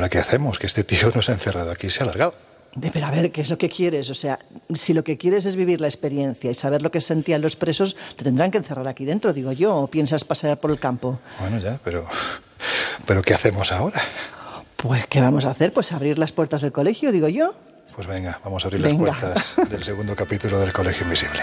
Oye, ¿y ahora qué hacemos? Que este tío nos ha encerrado aquí y se ha alargado. Pero a ver, ¿qué es lo que quieres? O sea, si lo que quieres es vivir la experiencia y saber lo que sentían los presos, te tendrán que encerrar aquí dentro, digo yo, o piensas pasear por el campo. Bueno, ya, pero. ¿Pero qué hacemos ahora? Pues, ¿qué vamos a hacer? Pues abrir las puertas del colegio, digo yo. Pues venga, vamos a abrir las puertas del segundo capítulo del Colegio Invisible.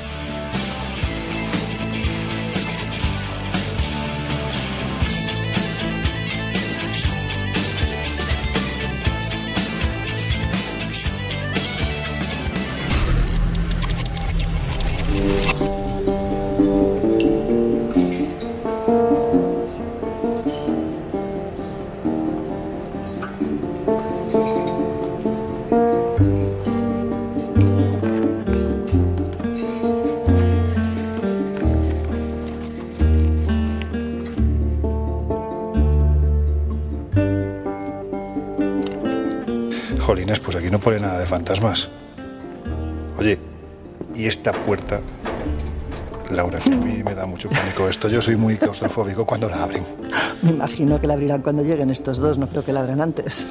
Jolines, pues aquí no pone nada de fantasmas. Oye, ¿y esta puerta? Laura, que a mí me da mucho pánico esto. Yo soy muy claustrofóbico cuando la abren. Me imagino que la abrirán cuando lleguen estos dos, no creo que la abran antes.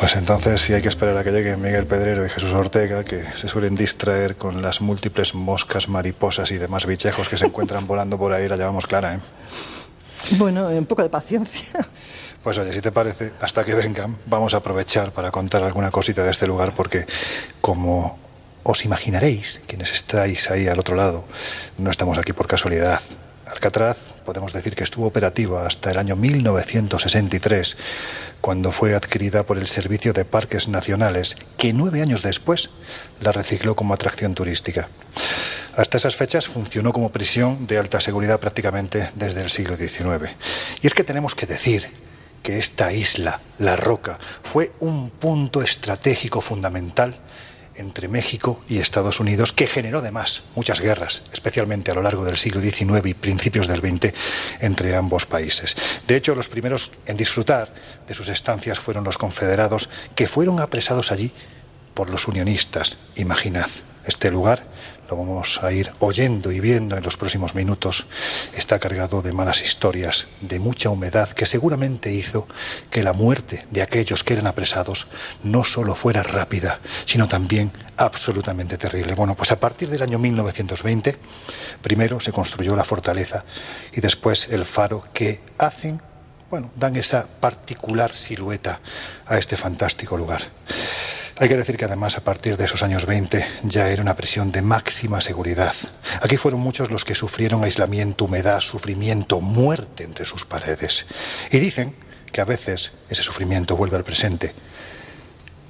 Pues entonces sí hay que esperar a que lleguen Miguel Pedrero y Jesús Ortega, que se suelen distraer con las múltiples moscas, mariposas y demás bichejos que se encuentran volando por ahí. La llevamos clara, ¿eh? Bueno, un poco de paciencia. Pues oye, si te parece, hasta que vengan, vamos a aprovechar para contar alguna cosita de este lugar, porque como os imaginaréis, quienes estáis ahí al otro lado, no estamos aquí por casualidad. Alcatraz podemos decir que estuvo operativa hasta el año 1963, cuando fue adquirida por el Servicio de Parques Nacionales, que nueve años después la recicló como atracción turística. Hasta esas fechas funcionó como prisión de alta seguridad prácticamente desde el siglo XIX. Y es que tenemos que decir que esta isla, La Roca, fue un punto estratégico fundamental entre México y Estados Unidos que generó además muchas guerras, especialmente a lo largo del siglo XIX y principios del XX entre ambos países. De hecho, los primeros en disfrutar de sus estancias fueron los confederados que fueron apresados allí por los unionistas. Imaginad, este lugar lo vamos a ir oyendo y viendo en los próximos minutos, está cargado de malas historias, de mucha humedad que seguramente hizo que la muerte de aquellos que eran apresados no solo fuera rápida, sino también absolutamente terrible. Bueno, pues a partir del año 1920, primero se construyó la fortaleza y después el faro que hacen, bueno, dan esa particular silueta a este fantástico lugar. Hay que decir que además a partir de esos años 20 ya era una prisión de máxima seguridad. Aquí fueron muchos los que sufrieron aislamiento, humedad, sufrimiento, muerte entre sus paredes. Y dicen que a veces ese sufrimiento vuelve al presente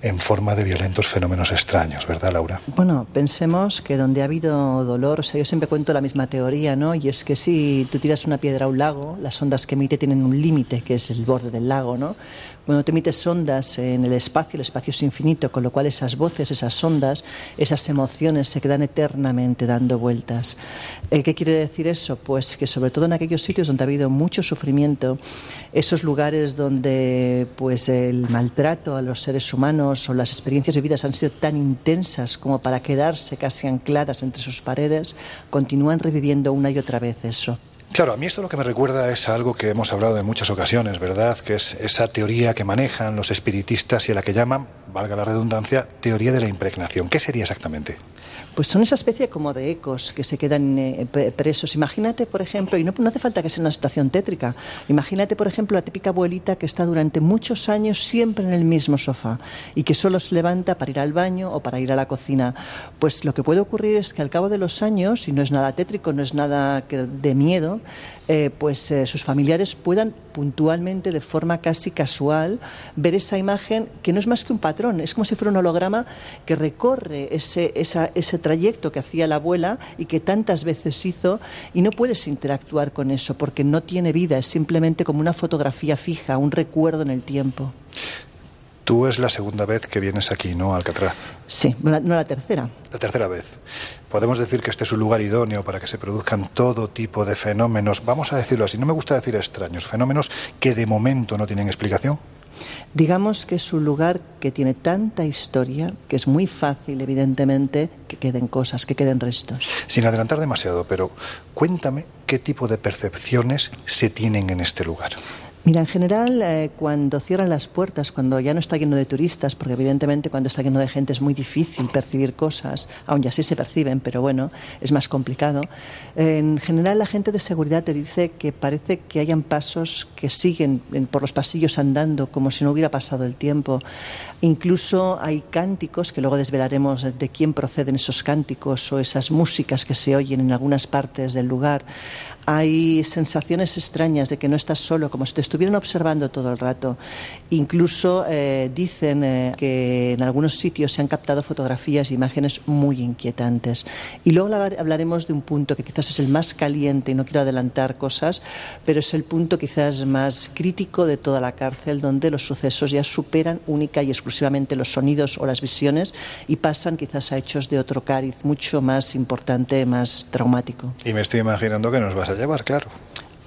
en forma de violentos fenómenos extraños, ¿verdad, Laura? Bueno, pensemos que donde ha habido dolor, o sea, yo siempre cuento la misma teoría, ¿no? Y es que si tú tiras una piedra a un lago, las ondas que emite tienen un límite, que es el borde del lago, ¿no? Cuando te emites ondas en el espacio, el espacio es infinito, con lo cual esas voces, esas ondas, esas emociones se quedan eternamente dando vueltas. Eh, ¿Qué quiere decir eso? Pues que sobre todo en aquellos sitios donde ha habido mucho sufrimiento, esos lugares donde pues el maltrato a los seres humanos o las experiencias vividas han sido tan intensas como para quedarse casi ancladas entre sus paredes, continúan reviviendo una y otra vez eso. Claro, a mí esto lo que me recuerda es algo que hemos hablado en muchas ocasiones, ¿verdad? Que es esa teoría que manejan los espiritistas y a la que llaman, valga la redundancia, teoría de la impregnación. ¿Qué sería exactamente? Pues son esa especie como de ecos que se quedan eh, presos. Imagínate, por ejemplo, y no, hace falta que sea una situación tétrica, imagínate, por ejemplo, la típica abuelita que está durante muchos años siempre en el mismo sofá y que solo se levanta para ir al baño o para ir a la cocina. Pues lo que puede ocurrir es que al cabo de los años, y no es nada tétrico, no es nada de miedo, eh, pues eh, sus familiares puedan puntualmente, de forma casi casual, ver esa imagen que no es más que un patrón, es como si fuera un holograma que recorre ese, ese trayecto que hacía la abuela y que tantas veces hizo y no puedes interactuar con eso porque no tiene vida, es simplemente como una fotografía fija, un recuerdo en el tiempo. Tú es la segunda vez que vienes aquí, ¿no, Alcatraz? Sí, no la, tercera. La tercera vez. Podemos decir que este es un lugar idóneo para que se produzcan todo tipo de fenómenos, vamos a decirlo así, no me gusta decir extraños, fenómenos que de momento no tienen explicación. Digamos que es un lugar que tiene tanta historia que es muy fácil, evidentemente, que queden cosas, que queden restos. Sin adelantar demasiado, pero cuéntame qué tipo de percepciones se tienen en este lugar. Mira, en general, eh, cuando cierran las puertas, cuando ya no está lleno de turistas, porque evidentemente cuando está lleno de gente es muy difícil percibir cosas, aun ya sí se perciben, pero bueno, es más complicado. en general, la gente de seguridad te dice que parece que hayan pasos que siguen por los pasillos andando como si no hubiera pasado el tiempo. Incluso hay cánticos, que luego desvelaremos de quién proceden esos cánticos o esas músicas que se oyen en algunas partes del lugar hay sensaciones extrañas de que no estás solo, como si te estuvieran observando todo el rato. Incluso eh, dicen eh, que en algunos sitios se han captado fotografías e imágenes muy inquietantes. Y luego hablaremos de un punto que quizás es el más caliente, y no quiero adelantar cosas, pero es el punto quizás más crítico de toda la cárcel, donde los sucesos ya superan única y exclusivamente los sonidos o las visiones y pasan quizás a hechos de otro cariz mucho más importante, más traumático. Y me estoy imaginando que nos vas a llevar, claro.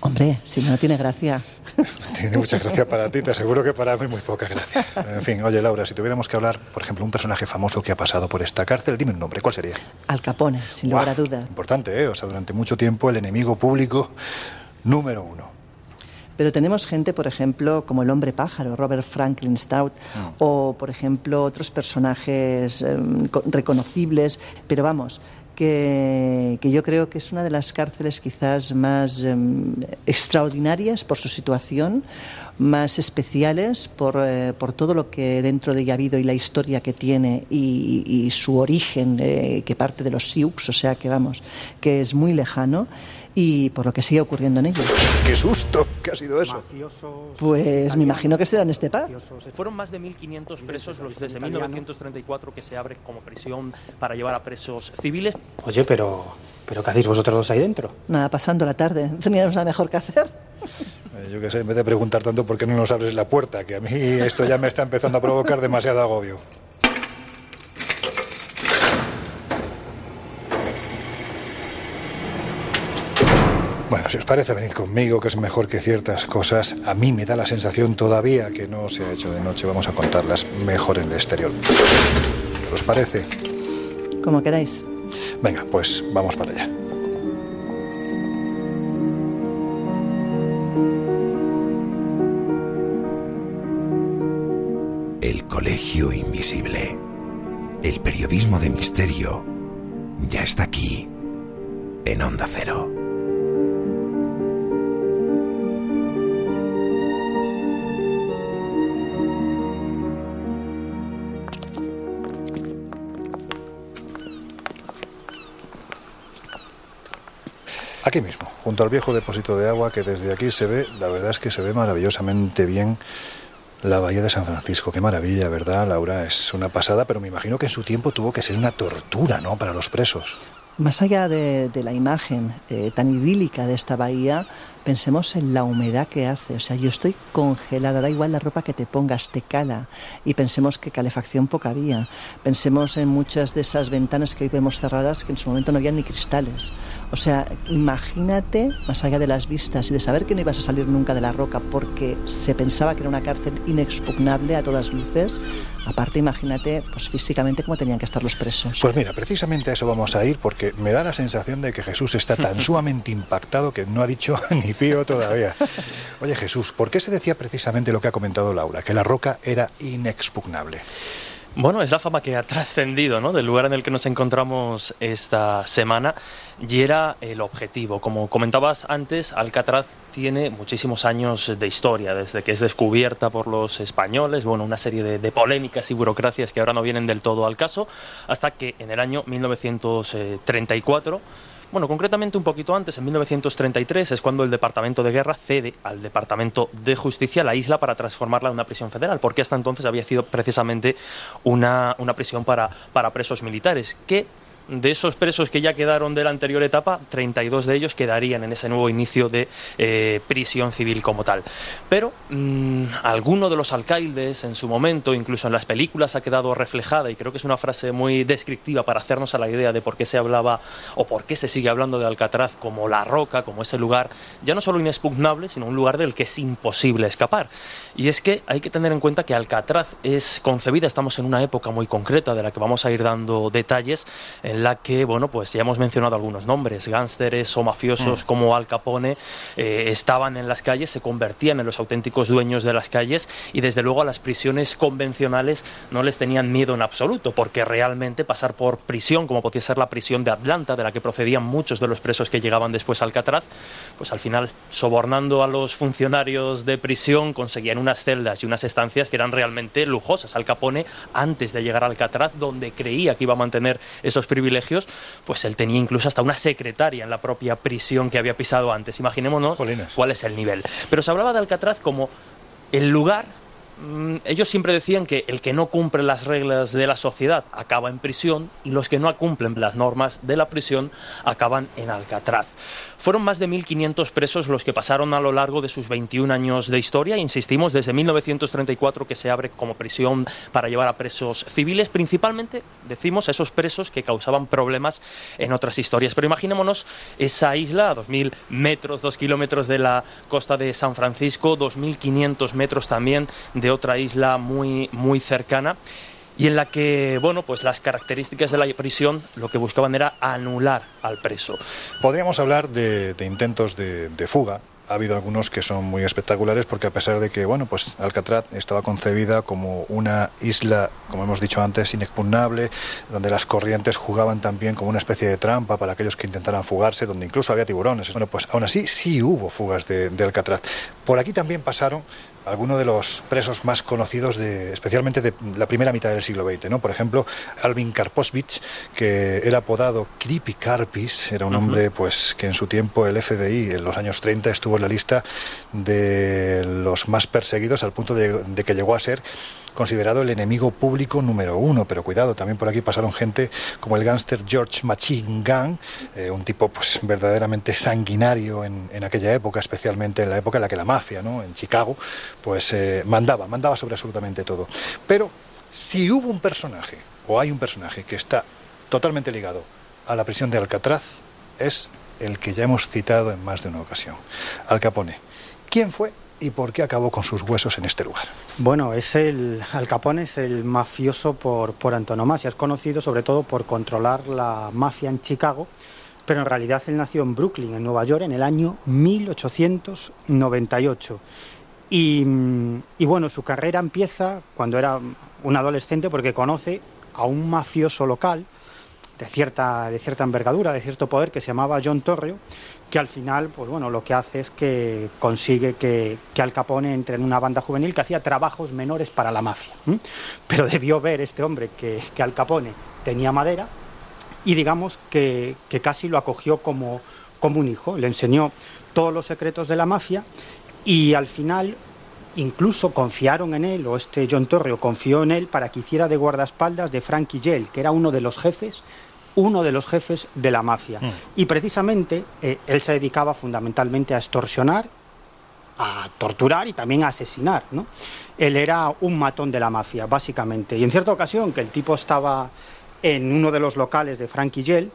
Hombre, si no tiene gracia. tiene mucha gracia para ti, te aseguro que para mí muy poca gracia. En fin, oye Laura, si tuviéramos que hablar, por ejemplo, un personaje famoso que ha pasado por esta cárcel, dime un nombre, ¿cuál sería? Al Capone, sin lugar a duda. Importante, ¿eh? O sea, durante mucho tiempo el enemigo público número uno. Pero tenemos gente, por ejemplo, como el hombre pájaro, Robert Franklin Stout, mm. o, por ejemplo, otros personajes em, reconocibles. Pero vamos, que, yo creo que es una de las cárceles quizás más em, extraordinarias por su situación, más especiales por, eh, por, todo lo que dentro de ella ha habido y la historia que tiene y, su origen, eh, que parte de los Sioux, o sea que vamos, que es muy lejano y por lo que sigue ocurriendo en ellos. ¡Qué susto! ¿Qué ha sido eso? pues me imagino que será en este par. Fueron más de 1.500 presos los desde 1934 que se abre como prisión para llevar a presos civiles. Oye, pero, pero ¿qué hacéis vosotros dos ahí dentro? Nada, pasando la tarde. Teníamos nada mejor que hacer. Eh, yo qué sé, en vez de preguntar tanto por qué no nos abres la puerta, que a mí esto ya me está empezando a provocar demasiado agobio. Bueno, si os parece, venid conmigo, que es mejor que ciertas cosas. A mí me da la sensación todavía que no se ha hecho de noche. Vamos a contarlas mejor en el exterior. ¿Os parece? Como queráis. Venga, pues vamos para allá. El Colegio Invisible. El periodismo de misterio ya está aquí, en Onda Cero. Aquí mismo, junto al viejo depósito de agua que desde aquí se ve, la verdad es que se ve maravillosamente bien la bahía de San Francisco. Qué maravilla, ¿verdad, Laura? Es una pasada, pero me imagino que en su tiempo tuvo que ser una tortura, ¿no? Para los presos. Más allá de, la imagen eh, tan idílica de esta bahía, pensemos en la humedad que hace. O sea, yo estoy congelada, da igual la ropa que te pongas, te cala. Y pensemos que calefacción poca había. Pensemos en muchas de esas ventanas que hoy vemos cerradas que en su momento no había ni cristales. O sea, imagínate, más allá de las vistas y de saber que no ibas a salir nunca de la roca porque se pensaba que era una cárcel inexpugnable a todas luces, aparte imagínate pues físicamente cómo tenían que estar los presos. Pues mira, precisamente a eso vamos a ir porque me da la sensación de que Jesús está tan sumamente impactado que no ha dicho ni pío todavía. Oye Jesús, ¿por qué se decía precisamente lo que ha comentado Laura, que la roca era inexpugnable? Bueno, es la fama que ha trascendido ¿no? del lugar en el que nos encontramos esta semana y era el objetivo. Como comentabas antes, Alcatraz tiene muchísimos años de historia, desde que es descubierta por los españoles, bueno, una serie de, de polémicas y burocracias que ahora no vienen del todo al caso, hasta que en el año 1934 bueno, concretamente un poquito antes, en 1933, es cuando el Departamento de Guerra cede al Departamento de Justicia la isla para transformarla en una prisión federal, porque hasta entonces había sido precisamente una, una prisión para, para presos militares, que de esos presos que ya quedaron de la anterior etapa, 32 de ellos quedarían en ese nuevo inicio de eh, prisión civil como tal. Pero mmm, alguno de los alcaldes en su momento, incluso en las películas, ha quedado reflejada y creo que es una frase muy descriptiva para hacernos a la idea de por qué se hablaba o por qué se sigue hablando de Alcatraz como la roca, como ese lugar ya no solo inexpugnable, sino un lugar del que es imposible escapar. Y es que hay que tener en cuenta que Alcatraz es concebida, estamos en una época muy concreta de la que vamos a ir dando detalles, en la que, bueno, pues ya hemos mencionado algunos nombres, gánsteres o mafiosos mm. como Al Capone eh, estaban en las calles, se convertían en los auténticos dueños de las calles y desde luego a las prisiones convencionales no les tenían miedo en absoluto, porque realmente pasar por prisión, como podía ser la prisión de Atlanta, de la que procedían muchos de los presos que llegaban después a Alcatraz, pues al final, sobornando a los funcionarios de prisión, conseguían unas celdas y unas estancias que eran realmente lujosas. Al Capone, antes de llegar a Alcatraz, donde creía que iba a mantener esos privilegios, pues él tenía incluso hasta una secretaria en la propia prisión que había pisado antes. Imaginémonos cuál es el nivel. Pero se hablaba de Alcatraz como el lugar mm, ellos siempre decían que el que no cumple las reglas de la sociedad acaba en prisión y los que no cumplen las normas de la prisión acaban en Alcatraz. Fueron más de 1.500 presos los que pasaron a lo largo de sus 21 años de historia, insistimos, desde 1934 que se abre como prisión para llevar a presos civiles, principalmente, decimos, esos presos que causaban problemas en otras historias. Pero imaginémonos esa isla a 2.000 metros, 2 kilómetros de la costa de San Francisco, 2.500 metros también de otra isla muy, muy cercana y en la que, bueno, pues las características de la prisión lo que buscaban era anular al preso. Podríamos hablar de, intentos de fuga, ha habido algunos que son muy espectaculares porque a pesar de que bueno pues Alcatraz estaba concebida como una isla como hemos dicho antes inexpugnable donde las corrientes jugaban también como una especie de trampa para aquellos que intentaran fugarse donde incluso había tiburones bueno pues aún así sí hubo fugas de, de Alcatraz por aquí también pasaron algunos de los presos más conocidos, de, especialmente de la primera mitad del siglo XX. ¿no? Por ejemplo, Alvin Karposvich, que era apodado Creepy Karpis, era un uh -huh. hombre pues, que en su tiempo el FBI, en los años 30, estuvo la lista de los más perseguidos, al punto de, que llegó a ser considerado el enemigo público número uno. Pero cuidado, también por aquí pasaron gente como el gángster George Machine Gun, eh, un tipo pues verdaderamente sanguinario en, en, aquella época, especialmente en la época en la que la mafia, ¿no? en Chicago, pues eh, mandaba, mandaba sobre absolutamente todo. Pero si hubo un personaje, o hay un personaje que está totalmente ligado a la prisión de Alcatraz, es el que ya hemos citado en más de una ocasión, Al Capone. ¿Quién fue y por qué acabó con sus huesos en este lugar. Bueno, es el Al Capone es el mafioso por, por antonomasia. Es conocido sobre todo por controlar la mafia en Chicago, pero en realidad él nació en Brooklyn, en Nueva York, en el año 1898. Y, y bueno, su carrera empieza cuando era un adolescente porque conoce a un mafioso local de cierta, de cierta envergadura, de cierto poder, que se llamaba John Torrio, que al final, pues bueno, lo que hace es que consigue que, que, Al Capone entre en una banda juvenil que hacía trabajos menores para la mafia. Pero debió ver este hombre que, que, Al Capone tenía madera y digamos que, que casi lo acogió como, como un hijo. Le enseñó todos los secretos de la mafia y al final incluso confiaron en él, o este John Torrio confió en él para que hiciera de guardaespaldas de Frankie Yell, que era uno de los jefes uno de los jefes de la mafia. Mm. Y precisamente eh, él se dedicaba fundamentalmente a extorsionar, a torturar y también a asesinar. ¿no? Él era un matón de la mafia, básicamente. Y en cierta ocasión, que el tipo estaba en uno de los locales de Frankie Yell,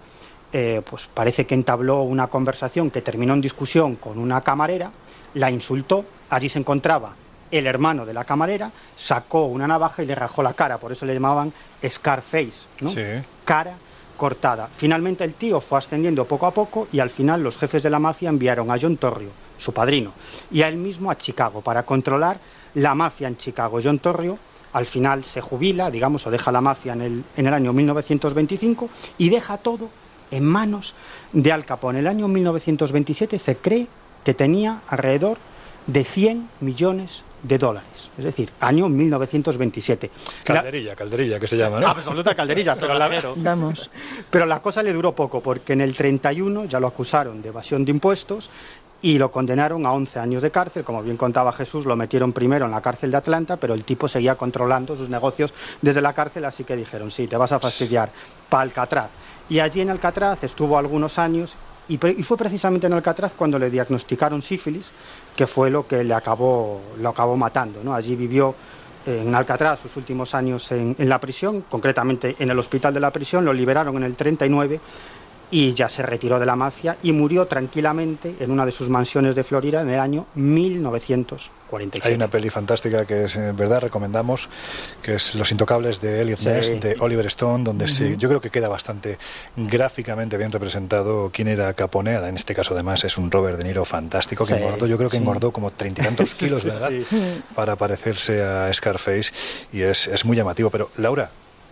eh, pues parece que entabló una conversación que terminó en discusión con una camarera, la insultó, allí se encontraba el hermano de la camarera, sacó una navaja y le rajó la cara, por eso le llamaban Scarface, ¿no? Sí. Cara cortada. Finalmente el tío fue ascendiendo poco a poco y al final los jefes de la mafia enviaron a John Torrio, su padrino, y a él mismo a Chicago para controlar la mafia en Chicago. John Torrio al final se jubila, digamos, o deja la mafia en el, en el año 1925 y deja todo en manos de Al Capone. En el año 1927 se cree que tenía alrededor de 100 millones de dólares. Es decir, año 1927. Calderilla, calderilla, que se llama, ¿no? Absoluta calderilla, pero la, Vamos. pero la cosa le duró poco, porque en el 31 ya lo acusaron de evasión de impuestos y lo condenaron a 11 años de cárcel. Como bien contaba Jesús, lo metieron primero en la cárcel de Atlanta, pero el tipo seguía controlando sus negocios desde la cárcel, así que dijeron, sí, te vas a fastidiar para Alcatraz. Y allí en Alcatraz estuvo algunos años y, pre- y fue precisamente en Alcatraz cuando le diagnosticaron sífilis, que fue lo que le acabó, acabó matando. ¿no? Allí vivió eh, en Alcatraz sus últimos años en, en la prisión, concretamente en el hospital de la prisión, lo liberaron en el 39 y ya se retiró de la mafia y murió tranquilamente en una de sus mansiones de Florida en el año 1947. Hay una peli fantástica que es, en verdad recomendamos, que es Los Intocables de Elliot Sí. Ness, de Oliver Stone, donde se- yo creo que queda bastante gráficamente bien representado quién era Capone. En este caso, además, es un Robert De Niro fantástico que Sí, engordó, yo creo que sí. engordó como treinta y tantos kilos, ¿verdad? Para parecerse a Scarface y es, es muy llamativo. Pero, Laura,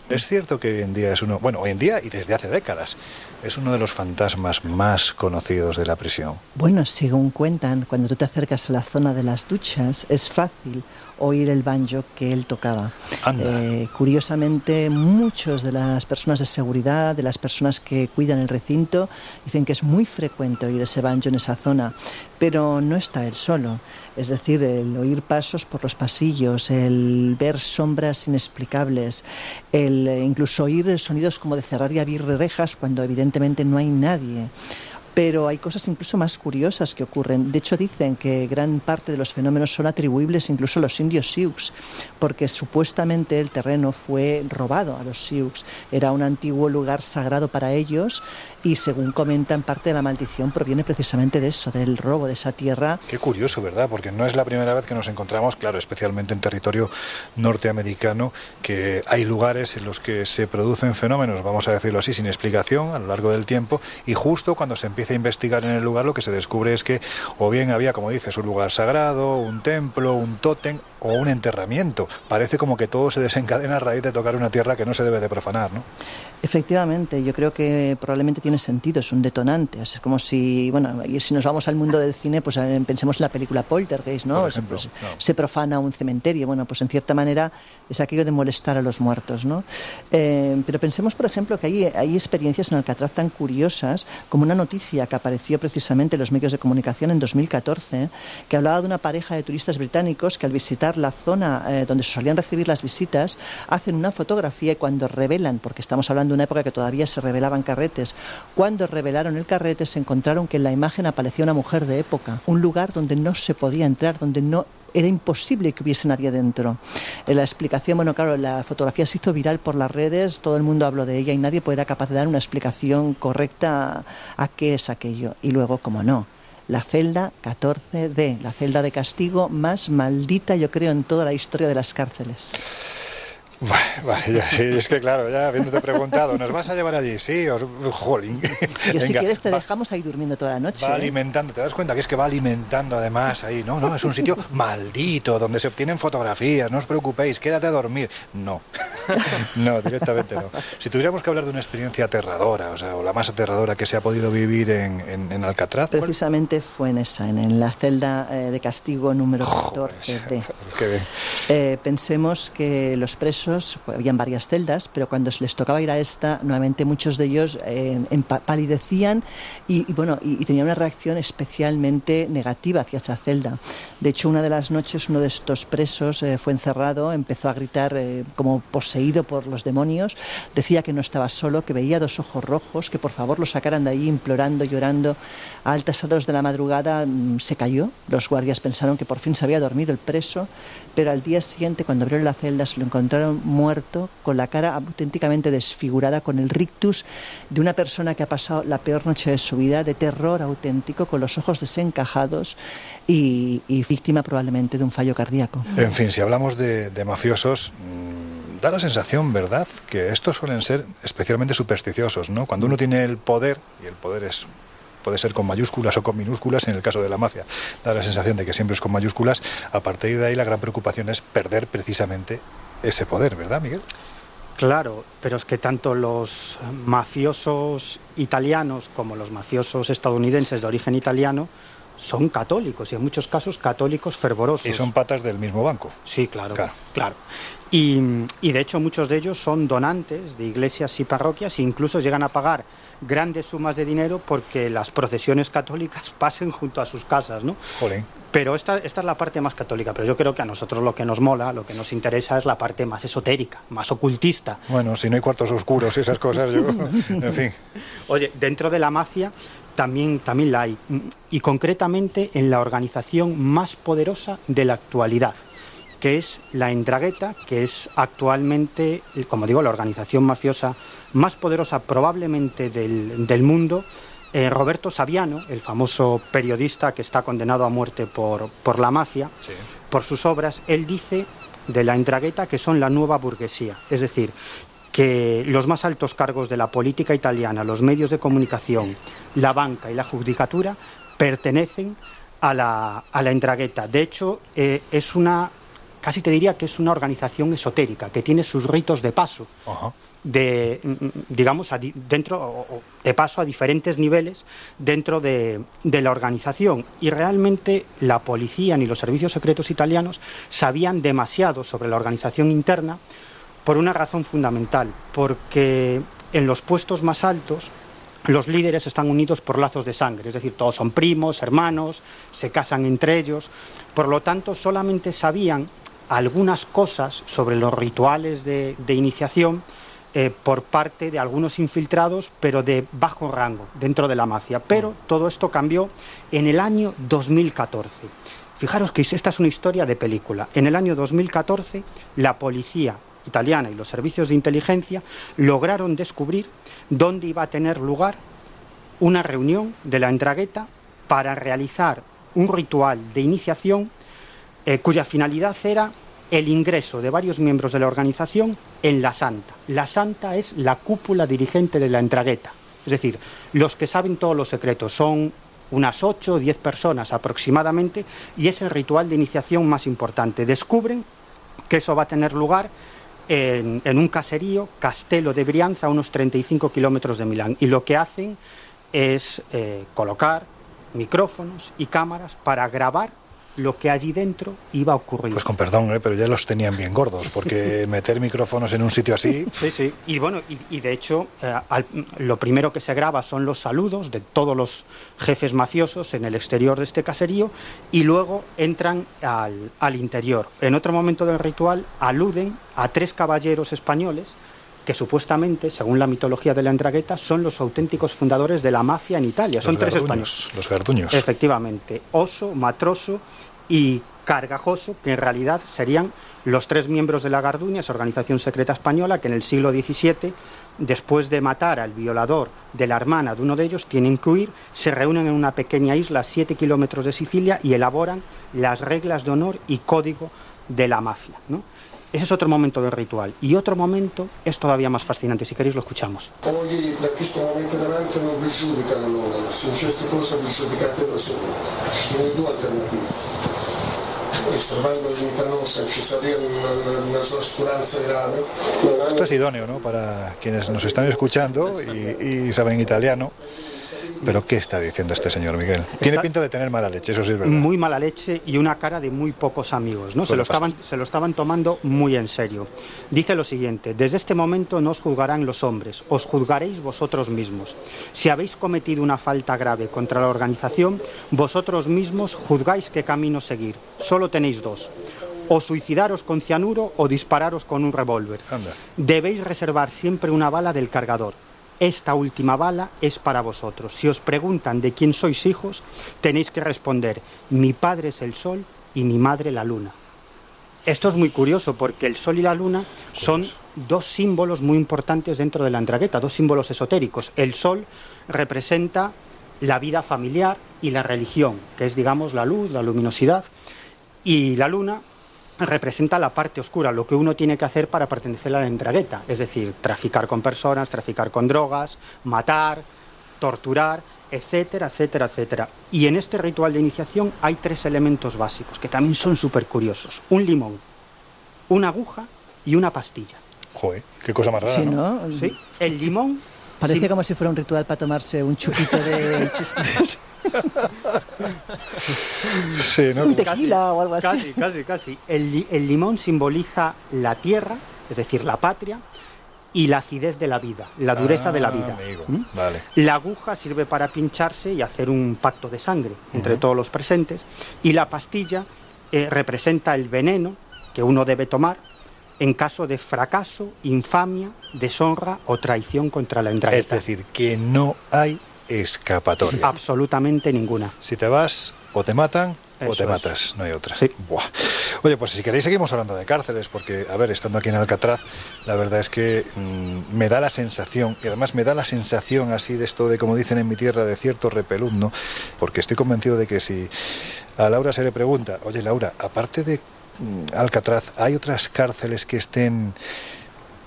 es cierto que hoy en día es uno, bueno, hoy en día y desde hace décadas, es uno de los fantasmas más conocidos de la prisión. Bueno, según cuentan, cuando tú te acercas a la zona de las duchas, es fácil oír el banjo que él tocaba. Anda. Eh, curiosamente, muchos de las personas de seguridad, de las personas que cuidan el recinto, dicen que es muy frecuente oír ese banjo en esa zona, pero no está él solo. Es decir, el oír pasos por los pasillos, el ver sombras inexplicables, el incluso oír sonidos como de cerrar y abrir rejas cuando evidentemente no hay nadie. Pero hay cosas incluso más curiosas que ocurren. De hecho, dicen que gran parte de los fenómenos son atribuibles incluso a los indios Sioux, porque supuestamente el terreno fue robado a los Sioux. Era un antiguo lugar sagrado para ellos y, según comentan, parte de la maldición proviene precisamente de eso, del robo de esa tierra. Qué curioso, ¿verdad? Porque no es la primera vez que nos encontramos, claro, especialmente en territorio norteamericano, que hay lugares en los que se producen fenómenos, vamos a decirlo así, sin explicación a lo largo del tiempo, y justo cuando se empieza a investigar en el lugar lo que se descubre es que o bien había, como dices, un lugar sagrado, un templo, un tótem o un enterramiento. Parece como que todo se desencadena a raíz de tocar una tierra que no se debe de profanar, ¿no? Efectivamente, yo creo que probablemente tiene sentido, es un detonante. Es como si, bueno, y si nos vamos al mundo del cine, pues eh, pensemos en la película Poltergeist, ¿no? Se- pues, se profana un cementerio. Bueno, pues en cierta manera es aquello de molestar a los muertos, ¿no? Eh, pero pensemos, por ejemplo, que hay, hay experiencias en Alcatraz tan curiosas como una noticia que apareció precisamente en los medios de comunicación en 2014, que hablaba de una pareja de turistas británicos que al visitar la zona eh, donde se solían recibir las visitas, hacen una fotografía y cuando revelan, porque estamos hablando una época que todavía se revelaban carretes, cuando revelaron el carrete se encontraron que en la imagen aparecía una mujer de época, un lugar donde no se podía entrar, donde no era imposible que hubiese nadie dentro. La explicación, bueno, claro, la fotografía se hizo viral por las redes, todo el mundo habló de ella y nadie era capaz de dar una explicación correcta a qué es aquello. Y luego, como no, la celda 14D, la celda de castigo más maldita, yo creo, en toda la historia de las cárceles. Vale, sí, es que claro, ya habiéndote preguntado, ¿nos vas a llevar allí? Sí, os, jolín. Yo si quieres te va- dejamos ahí durmiendo toda la noche. Va ¿eh? alimentando, ¿te das cuenta que es que va alimentando además ahí? No, no, es un sitio maldito donde se obtienen fotografías, no os preocupéis, quédate a dormir. No, no, directamente no. Si tuviéramos que hablar de una experiencia aterradora, o sea, o la más aterradora que se ha podido vivir en, en, en Alcatraz, ¿cuál? Precisamente fue en esa, en, en la celda eh, de castigo número 14D. Qué bien. Eh, pensemos que los presos, pues, habían varias celdas, pero cuando se les tocaba ir a esta, nuevamente muchos de ellos eh, palidecían y, y, bueno, y, y tenían una reacción especialmente negativa hacia esa celda. De hecho, una de las noches uno de estos presos eh, fue encerrado, empezó a gritar eh, como poseído por los demonios, decía que no estaba solo, que veía dos ojos rojos, que por favor lo sacaran de ahí implorando, llorando. A altas horas de la madrugada mm, se cayó, los guardias pensaron que por fin se había dormido el preso, pero al día siguiente, cuando abrieron la celda, se lo encontraron muerto, con la cara auténticamente desfigurada, con el rictus de una persona que ha pasado la peor noche de su vida, de terror auténtico, con los ojos desencajados y, víctima probablemente de un fallo cardíaco. En fin, si hablamos de, de mafiosos, mm, da la sensación, ¿verdad?, que estos suelen ser especialmente supersticiosos, ¿no? Cuando uno tiene el poder, y el poder es puede ser con mayúsculas o con minúsculas en el caso de la mafia, da la sensación de que siempre es con mayúsculas, a partir de ahí la gran preocupación es perder precisamente ese poder, ¿verdad, Miguel? Claro, pero es que tanto los mafiosos italianos como los mafiosos estadounidenses de origen italiano son católicos y en muchos casos católicos fervorosos. Y son patas del mismo banco. Sí, claro, claro. Y, y, de hecho muchos de ellos son donantes de iglesias y parroquias e incluso llegan a pagar grandes sumas de dinero porque las procesiones católicas pasen junto a sus casas, ¿no? Pero esta, esta es la parte más católica, pero yo creo que a nosotros lo que nos mola, lo que nos interesa es la parte más esotérica, más ocultista. Bueno, si no hay cuartos oscuros y esas cosas, yo, en fin. Oye, dentro de la mafia también, también la hay, y concretamente en la organización más poderosa de la actualidad, que es la Endragueta, que es actualmente, como digo, la organización mafiosa más poderosa probablemente del, mundo, eh, Roberto Saviano, el famoso periodista que está condenado a muerte por, por la mafia, por sus obras, él dice de la Endragueta que son la nueva burguesía. Es decir, que los más altos cargos de la política italiana, los medios de comunicación, la banca y la judicatura pertenecen a la, a la De hecho, eh, es una, casi te diría que es una organización esotérica, que tiene sus ritos de paso de, digamos, dentro, de paso a diferentes niveles dentro de, la organización. Y realmente la policía ni los servicios secretos italianos sabían demasiado sobre la organización interna por una razón fundamental, porque en los puestos más altos los líderes están unidos por lazos de sangre, es decir, todos son primos, hermanos, se casan entre ellos, por lo tanto solamente sabían algunas cosas sobre los rituales de iniciación eh, por parte de algunos infiltrados, pero de bajo rango dentro de la mafia. Pero todo esto cambió en el año 2014. Fijaros que esta es una historia de película. En el año 2014, la policía italiana y los servicios de inteligencia lograron descubrir dónde iba a tener lugar una reunión de la Endragueta para realizar un ritual de iniciación eh, cuya finalidad era el ingreso de varios miembros de la organización en la Santa. La Santa es la cúpula dirigente de la Entragueta. Es decir, los que saben todos los secretos son unas ocho o diez personas aproximadamente y es el ritual de iniciación más importante. Descubren que eso va a tener lugar en, un caserío, Castelo de Brianza, a unos 35 kilómetros de Milán. Y lo que hacen es eh, colocar micrófonos y cámaras para grabar lo que allí dentro iba a ocurrir. Pues con perdón, ¿eh? pero ya los tenían bien gordos, porque meter micrófonos en un sitio así... Sí, sí, y bueno, y, de hecho, eh, lo primero que se graba son los saludos de todos los jefes mafiosos en el exterior de este caserío, y luego entran al, al interior. En otro momento del ritual aluden a tres caballeros españoles, que supuestamente, según la mitología de la Endragueta, son los auténticos fundadores de la mafia en Italia. son tres españoles. Los garduños. Efectivamente. Oso, Matroso y Cargajoso, que en realidad serían los tres miembros de la Garduña, esa organización secreta española, que en el siglo XVII, después de matar al violador de la hermana de uno de ellos, tienen que huir, se reúnen en una pequeña isla a siete kilómetros de Sicilia y elaboran las reglas de honor y código de la mafia. ¿no? Ese es otro momento del ritual. Y otro momento es todavía más fascinante. Si queréis, lo escuchamos. Hoy, da questo momento in avanti, non vi giudicano loro. Se successe cosa vi giudicate da soli. Ci sono due alternative. Esto es idóneo ¿no? para quienes nos están escuchando y, y saben italiano pero ¿qué está diciendo este señor Miguel? Tiene pinta de tener mala leche, eso sí es verdad. Muy mala leche y una cara de muy pocos amigos, ¿no? Se lo, estaban, se lo estaban tomando muy en serio. Dice lo siguiente, desde este momento no os juzgarán los hombres, os juzgaréis vosotros mismos. Si habéis cometido una falta grave contra la organización, vosotros mismos juzgáis qué camino seguir. Solo tenéis dos o suicidaros con cianuro o dispararos con un revólver. Debéis reservar siempre una bala del cargador esta última bala es para vosotros. Si os preguntan de quién sois hijos, tenéis que responder, mi padre es el sol y mi madre la luna. Esto es muy curioso porque el sol y la luna son dos símbolos muy importantes dentro de la andragueta, dos símbolos esotéricos. El sol representa la vida familiar y la religión, que es, digamos, la luz, la luminosidad, y la luna representa la parte oscura, lo que uno tiene que hacer para pertenecer a la entragueta, es decir, traficar con personas, traficar con drogas, matar, torturar, etcétera, etcétera, etcétera. Y en este ritual de iniciación hay tres elementos básicos que también son súper curiosos. Un limón, una aguja y una pastilla. Joder, qué cosa más rara, Sí, ¿no? ¿no? ¿sí? El limón Parece sí, como si fuera un ritual para tomarse un chupito de Sí, ¿no? un tequila o algo así. Casi, casi, casi. El, li- el limón simboliza la tierra, es decir, la patria, y la acidez de la vida, la dureza de la Ah, vida. amigo, ¿Mm? Vale. La aguja sirve para pincharse y hacer un pacto de sangre entre todos los presentes. Y la pastilla eh, representa el veneno que uno debe tomar en caso de fracaso, infamia, deshonra o traición contra la Es entrañeza. decir, que no hay escapatoria. Absolutamente ninguna. Si te vas, o te matan o te es. matas, no hay otra. Sí. Buah. Oye, pues si queréis seguimos hablando de cárceles, porque, a ver, estando aquí en Alcatraz, la verdad es que mm, me da la sensación, y además me da la sensación así de esto de, como dicen en mi tierra, de cierto repelús, ¿no? Porque estoy convencido de que si a Laura se le pregunta, oye, Laura, aparte de mm, Alcatraz, ¿hay otras cárceles que estén,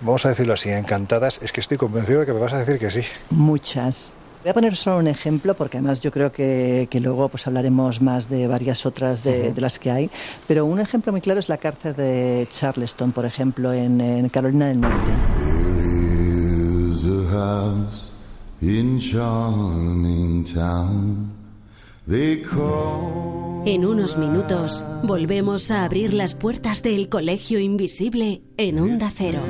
vamos a decirlo así, encantadas? Es que estoy convencido de que me vas a decir que sí. Muchas. Voy a poner solo un ejemplo porque además yo creo que, que luego pues hablaremos más de varias otras de, de las que hay. Pero un ejemplo muy claro es la cárcel de Charleston, por ejemplo, en, en Carolina del Norte. There is a house in charming town. They call En unos minutos volvemos a abrir las puertas del Colegio Invisible en Onda Cero.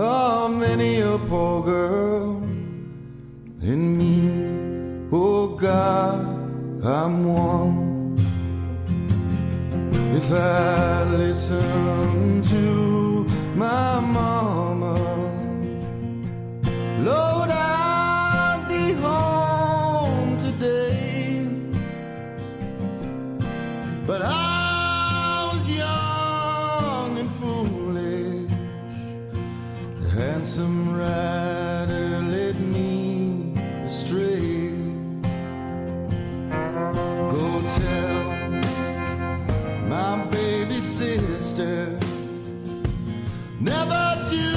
Ruin many a poor girl. in me, oh God, I'm one. If I listen to my mama, Lord, I'd be home today. But I rider me astray. Go tell my baby sister never do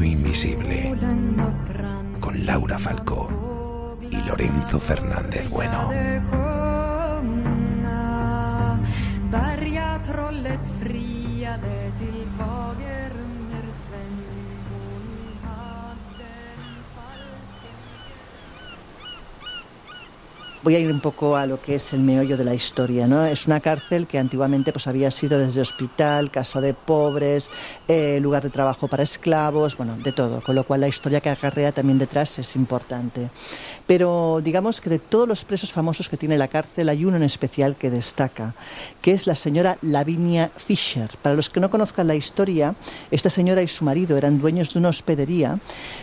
Invisible con Laura Falcó y Lorenzo Fernández Bueno. Voy a ir un poco a lo que es el meollo de la historia, ¿no? Es una cárcel que antiguamente pues había sido desde hospital, casa de pobres, eh, lugar de trabajo para esclavos, bueno, de todo, con lo cual la historia que acarrea también detrás es importante. Pero digamos que de todos los presos famosos que tiene la cárcel hay uno en especial que destaca, que es la señora Lavinia Fisher. Para los que no conozcan la historia, esta señora y su marido eran dueños de una hospedería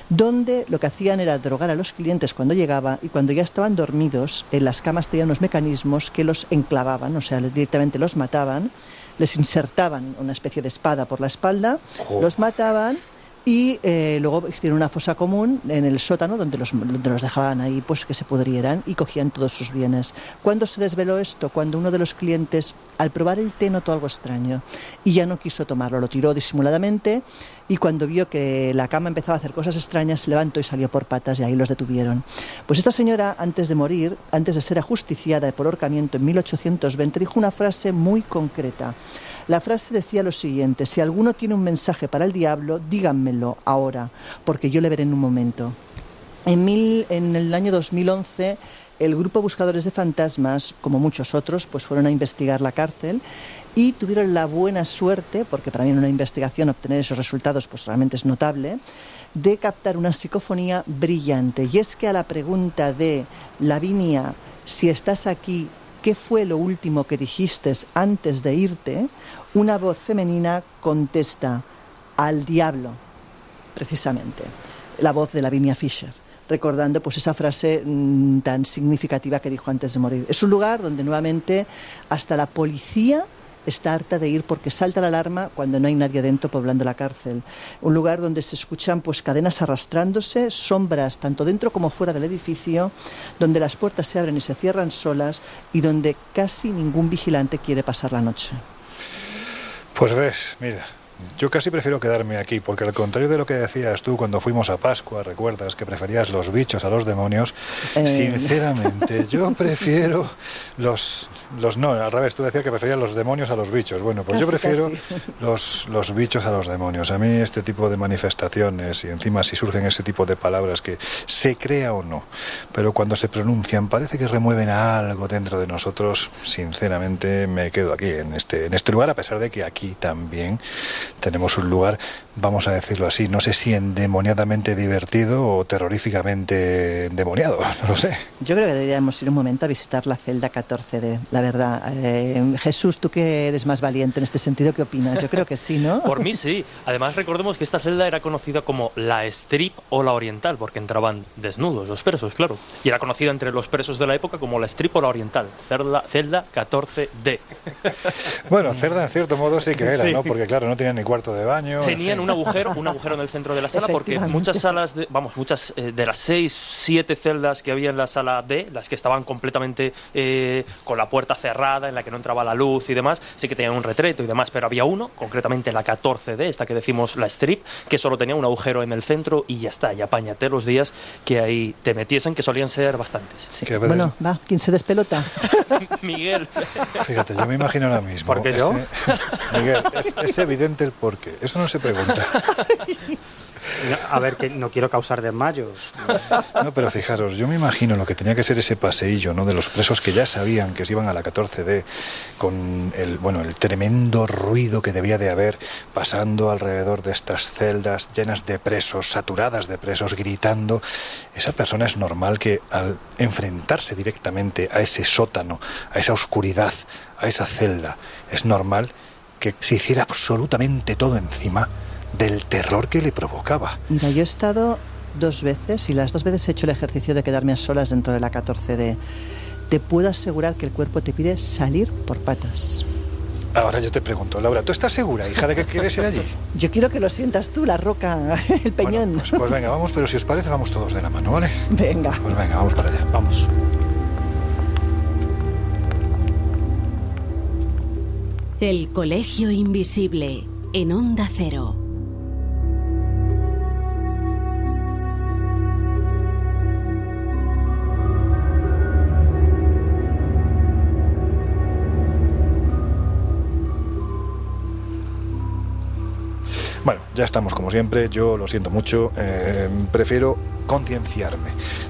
donde lo que hacían era drogar a los clientes cuando llegaba y cuando ya estaban dormidos, en las camas tenían unos mecanismos que los enclavaban, o sea, directamente los mataban, les insertaban una especie de espada por la espalda, los mataban y eh, luego hicieron una fosa común en el sótano donde los, donde los dejaban ahí pues que se pudrieran y cogían todos sus bienes. ¿Cuándo se desveló esto? Cuando uno de los clientes al probar el té notó algo extraño y ya no quiso tomarlo, lo tiró disimuladamente y cuando vio que la cama empezaba a hacer cosas extrañas se levantó y salió por patas y ahí los detuvieron. Pues esta señora antes de morir, antes de ser ajusticiada por ahorcamiento en 1820, dijo una frase muy concreta. La frase decía lo siguiente, si alguno tiene un mensaje para el diablo, díganmelo ahora, porque yo le veré en un momento. En, el año 2011, el grupo Buscadores de Fantasmas, como muchos otros, pues fueron a investigar la cárcel y tuvieron la buena suerte, porque para mí en una investigación obtener esos resultados pues realmente es notable, de captar una psicofonía brillante. Y es que a la pregunta de Lavinia, si estás aquí, ¿qué fue lo último que dijiste antes de irte? Una voz femenina contesta, al diablo, precisamente, la voz de Lavinia Fisher recordando pues esa frase mm, tan significativa que dijo antes de morir. Es un lugar donde nuevamente hasta la policía está harta de ir porque salta la alarma cuando no hay nadie dentro poblando la cárcel. Un lugar donde se escuchan pues cadenas arrastrándose, sombras tanto dentro como fuera del edificio, donde las puertas se abren y se cierran solas y donde casi ningún vigilante quiere pasar la noche. Pues ves, mira, yo casi prefiero quedarme aquí, porque al contrario de lo que decías tú cuando fuimos a Pascua, recuerdas que preferías los bichos a los demonios, Eh. sinceramente yo prefiero los... Los no, al revés, tú decías que preferías los demonios a los bichos. Bueno, pues yo prefiero los, los bichos a los demonios. A mí este tipo de manifestaciones y encima si surgen ese tipo de palabras que se crea o no, pero cuando se pronuncian parece que remueven algo dentro de nosotros, sinceramente me quedo aquí en este, en este lugar, a pesar de que aquí también tenemos un lugar, vamos a decirlo así, no sé si endemoniadamente divertido o terroríficamente endemoniado, no lo sé. Yo creo que deberíamos ir un momento a visitar la celda 14D, la verdad. Eh, Jesús, tú que eres más valiente en este sentido, ¿qué opinas? Yo creo que sí, ¿no? Por mí sí. Además recordemos que esta celda era conocida como la strip o la oriental, porque entraban desnudos los presos, claro. Y era conocida entre los presos de la época como la strip o la oriental, celda, celda 14D. Bueno, cerda en cierto modo sí que era, Sí. ¿no? Porque claro, no tenían ni cuarto de baño. Tenían un agujero, un agujero en el centro de la sala porque muchas salas, de, vamos, muchas eh, de las seis, siete celdas que había en la sala D, las que estaban completamente eh, con la puerta cerrada, en la que no entraba la luz y demás, sí que tenían un retreto y demás, pero había uno, concretamente la 14D, esta que decimos la strip, que solo tenía un agujero en el centro y ya está, y apáñate los días que ahí te metiesen, que solían ser bastantes. Sí. Bueno, va, ¿quién se despelota? Miguel. Fíjate, yo me imagino ahora mismo. ¿Por qué yo? ese- Miguel, es, es evidente el porqué. Eso no se pregunta. No, A ver, que no quiero causar desmayos. No, pero fijaros, yo me imagino lo que tenía que ser ese paseillo, ¿no? De los presos que ya sabían que se iban a la 14D con el, bueno, el tremendo ruido que debía de haber pasando alrededor de estas celdas llenas de presos, saturadas de presos, gritando. Esa persona es normal que al enfrentarse directamente a ese sótano, a esa oscuridad, a esa celda, es normal que se hiciera absolutamente todo encima del terror que le provocaba. Mira, yo he estado dos veces y las dos veces he hecho el ejercicio de quedarme a solas dentro de la 14D. Te puedo asegurar que el cuerpo te pide salir por patas. Ahora yo te pregunto, Laura, ¿tú estás segura, hija, de que quieres ir allí? Yo quiero que lo sientas tú, la roca, el peñón. Bueno, pues, pues venga, vamos, pero si os parece, vamos todos de la mano, ¿vale? Venga. Pues venga, vamos para allá. Vamos. El Colegio Invisible en Onda Cero. Ya estamos como siempre, yo lo siento mucho, eh, prefiero concienciarme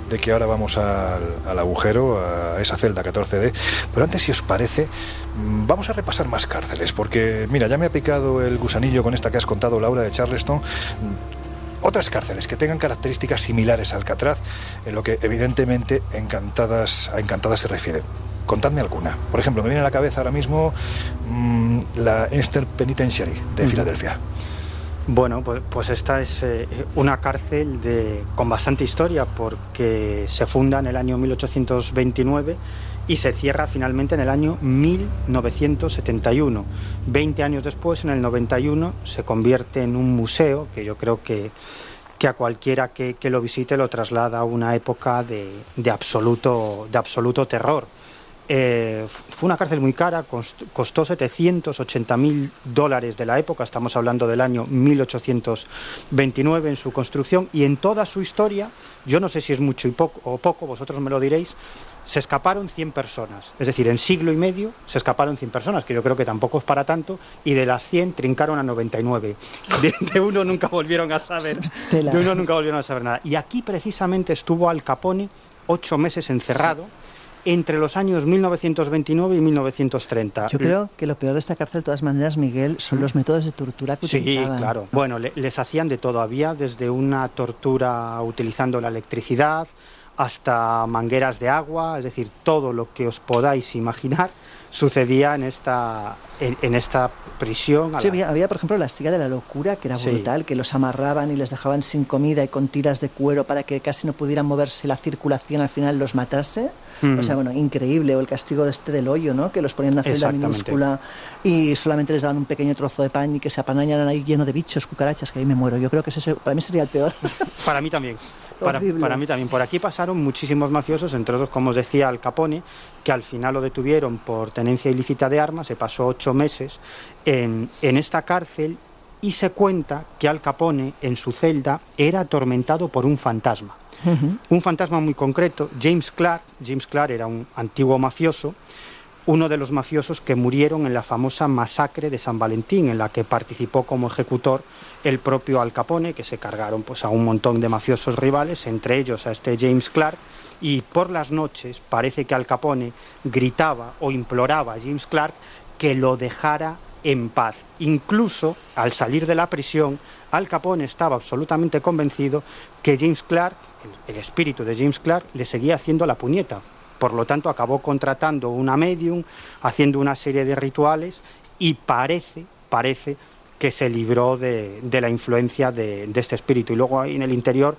de que ahora vamos al, al agujero, a esa celda 14D, pero antes, si os parece, mm, vamos a repasar más cárceles, porque mira, ya me ha picado el gusanillo con esta que has contado, Laura, de Charleston. Mm, Otras cárceles que tengan características similares a Alcatraz, en lo que evidentemente encantadas, a encantadas se refiere. Contadme alguna. Por ejemplo, me viene a la cabeza ahora mismo mm, la Eastern Penitentiary de. Filadelfia. Bueno, pues, pues esta es eh, una cárcel con bastante historia porque se funda en el año 1829 y se cierra finalmente en el año 1971. Veinte años después, en el 91, se convierte en un museo que yo creo que, que a cualquiera que, que lo visite lo traslada a una época de, de absoluto, de absoluto terror. Eh, fue una cárcel muy cara, cost- costó 780 mil dólares de la época, estamos hablando del año 1829 en su construcción y en toda su historia, yo no sé si es mucho y poco, o poco, vosotros me lo diréis, se escaparon 100 personas. Es decir, en siglo y medio se escaparon 100 personas, que yo creo que tampoco es para tanto, y de las 100 trincaron a 99. De, de uno nunca volvieron a saber, de uno nunca volvieron a saber nada. Y aquí precisamente estuvo Al Capone ocho meses encerrado entre los años 1929 y 1930. Yo creo que lo peor de esta cárcel, de todas maneras, Miguel, son los métodos de tortura que Sí, utilizaban. claro. Bueno, le- les hacían de todo. Había desde una tortura utilizando la electricidad hasta mangueras de agua, es decir, todo lo que os podáis imaginar sucedía en esta, en, en esta prisión. Sí, la- había, había, por ejemplo, la silla de la locura, que era Sí. brutal, que los amarraban y les dejaban sin comida y con tiras de cuero para que casi no pudieran moverse la circulación, al final los matase. Mm. O sea, bueno, increíble. O el castigo de este del hoyo, ¿no? Que los ponían en una celda minúscula y solamente les daban un pequeño trozo de pan y que se apanañaran ahí lleno de bichos, cucarachas, que ahí me muero. Yo creo que ese para mí sería el peor. Para mí también. Para, mí también. Por aquí pasaron muchísimos mafiosos, entre otros, como os decía, Al Capone, que al final lo detuvieron por tenencia ilícita de armas. Se pasó ocho meses en, en esta cárcel y se cuenta que Al Capone, en su celda, era atormentado por un fantasma. Un fantasma muy concreto, James Clark. James Clark era un antiguo mafioso, uno de los mafiosos que murieron en la famosa masacre de San Valentín, en la que participó como ejecutor el propio Al Capone, que se cargaron pues, a un montón de mafiosos rivales, entre ellos a este James Clark. Y por las noches parece que Al Capone gritaba o imploraba a James Clark que lo dejara en paz. Incluso al salir de la prisión, Al Capone estaba absolutamente convencido que James Clark, el, espíritu de James Clark, le seguía haciendo la puñeta. Por lo tanto, acabó contratando una medium, haciendo una serie de rituales y parece, parece que se libró de, de la influencia de, de este espíritu. Y luego ahí en el interior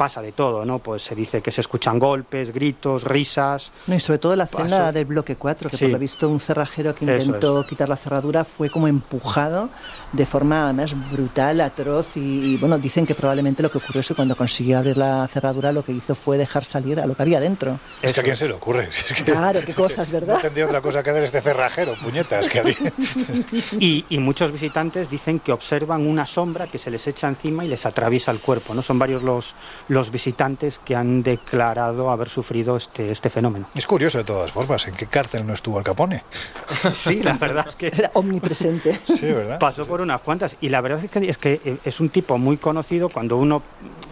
pasa de todo, ¿no? Pues se dice que se escuchan golpes, gritos, risas. No, y sobre todo la celda del bloque 4, que Sí. por lo visto un cerrajero que intentó quitar la cerradura fue como empujado de forma más brutal, atroz y, y, bueno, dicen que probablemente lo que ocurrió es que cuando consiguió abrir la cerradura lo que hizo fue dejar salir a lo que había dentro. Es que a quién se le ocurre. Si es que Claro, qué cosas, no ¿verdad? tendría otra cosa que hacer este cerrajero, puñetas. Que había. Y, y muchos visitantes dicen que observan una sombra que se les echa encima y les atraviesa el cuerpo. ¿no? Son varios los, los visitantes que han declarado haber sufrido este, este fenómeno. Es curioso de todas formas, ¿en qué cárcel no estuvo Al Capone? Sí, la verdad es que Era omnipresente. Sí, ¿verdad? pasó por unas cuantas. Y la verdad es que, es que eh, es un tipo muy conocido. Cuando uno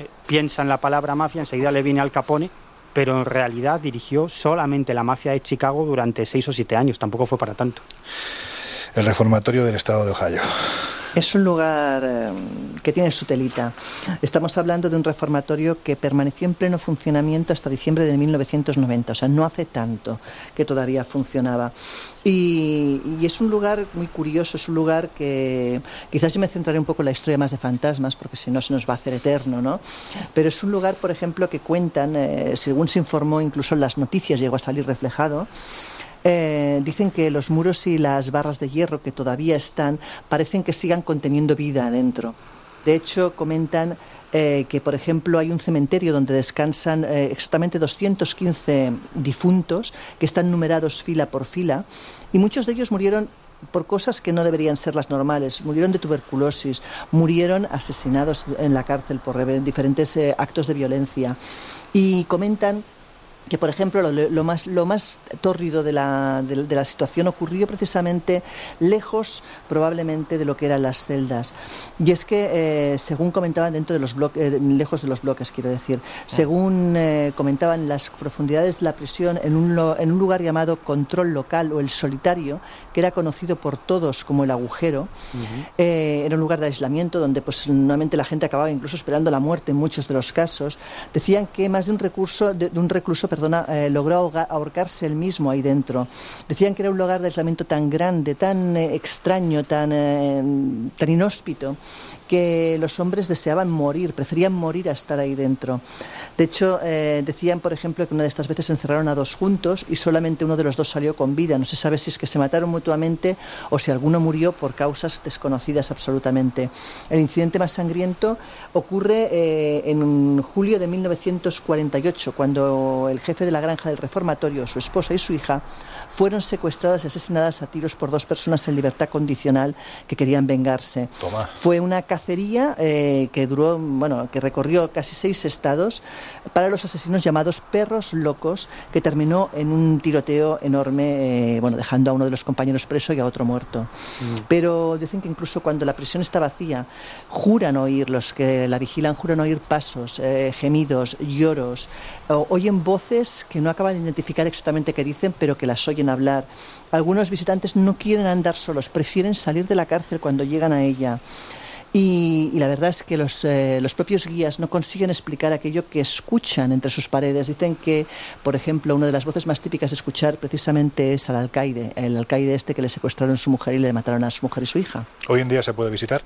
eh, piensa en la palabra mafia, enseguida le viene Al Capone. Pero en realidad dirigió solamente la mafia de Chicago durante seis o siete años. Tampoco fue para tanto. El reformatorio del estado de Ohio. Es un lugar eh, que tiene su telita. Estamos hablando de un reformatorio que permaneció en pleno funcionamiento hasta diciembre de 1990, o sea, no hace tanto que todavía funcionaba. Y, es un lugar muy curioso, es un lugar que quizás yo me centraré un poco en la historia más de fantasmas, porque si no se nos va a hacer eterno, ¿no? Pero es un lugar, por ejemplo, que cuentan, eh, según se informó, incluso en las noticias llegó a salir reflejado, eh, dicen que los muros y las barras de hierro que todavía están parecen que sigan conteniendo vida adentro. De hecho, comentan eh, que, por ejemplo, hay un cementerio donde descansan eh, exactamente 215 difuntos que están numerados fila por fila y muchos de ellos murieron por cosas que no deberían ser las normales. Murieron de tuberculosis, murieron asesinados en la cárcel por re- diferentes eh, actos de violencia. Y comentan que por ejemplo lo, lo más lo más tórrido de la, de, de la situación ocurrió precisamente lejos probablemente de lo que eran las celdas. Y es que eh, según comentaban dentro de los bloques eh, lejos de los bloques quiero decir según eh, comentaban en las profundidades de la prisión en un, lo- en un lugar llamado control local o el solitario que era conocido por todos como el agujero eh, era un lugar de aislamiento donde pues normalmente la gente acababa incluso esperando la muerte en muchos de los casos decían que más de un recurso de, de un recluso eh, logró ahorcarse él mismo ahí dentro. Decían que era un lugar de aislamiento tan grande, tan eh, extraño, tan, eh, tan inhóspito, que los hombres deseaban morir, preferían morir a estar ahí dentro. De hecho, eh, decían, por ejemplo, que una de estas veces encerraron a dos juntos y solamente uno de los dos salió con vida. No se sabe si es que se mataron mutuamente o si alguno murió por causas desconocidas absolutamente. El incidente más sangriento ocurre eh, en julio de 1948, cuando el jefe de la granja del reformatorio, su esposa y su hija, fueron secuestradas y asesinadas a tiros por dos personas en libertad condicional que querían vengarse. Toma. Fue una cacería eh, que duró, bueno, que recorrió casi seis estados para los asesinos llamados perros locos, que terminó en un tiroteo enorme, eh, bueno, dejando a uno de los compañeros preso y a otro muerto. Pero dicen que incluso cuando la prisión está vacía, juran oír, los que la vigilan, juran oír pasos, eh, gemidos, lloros, o- oyen voces que no acaban de identificar exactamente qué dicen, pero que las oyen hablar. Algunos visitantes no quieren andar solos, prefieren salir de la cárcel cuando llegan a ella. Y, y la verdad es que los, eh, los propios guías no consiguen explicar aquello que escuchan entre sus paredes. Dicen que, por ejemplo, una de las voces más típicas de escuchar precisamente es al alcaide, el alcaide este que le secuestraron su mujer y le mataron a su mujer y su hija. Hoy en día se puede visitar.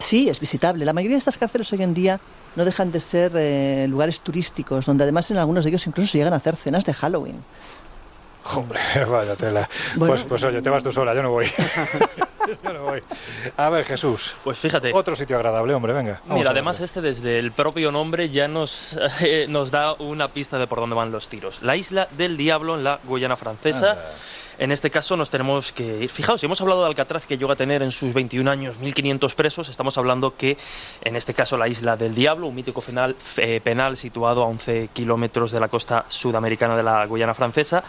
Sí, es visitable. La mayoría de estas cárceles hoy en día no dejan de ser eh, lugares turísticos, donde además en algunos de ellos incluso se llegan a hacer cenas de Halloween. Hombre, vaya tela. Bueno. Pues, pues oye, te vas tú sola, yo no voy. yo no voy. A ver, Jesús. Pues fíjate. Otro sitio agradable, hombre, venga. Mira, además este desde el propio nombre ya nos, eh, nos da una pista de por dónde van los tiros. La isla del Diablo en la Guyana francesa. Anda. En este caso nos tenemos que ir. Fijaos, si hemos hablado de Alcatraz que llega a tener en sus 21 años 1.500 presos, estamos hablando que en este caso la isla del Diablo, un mítico penal, eh, penal situado a 11 kilómetros de la costa sudamericana de la Guyana francesa.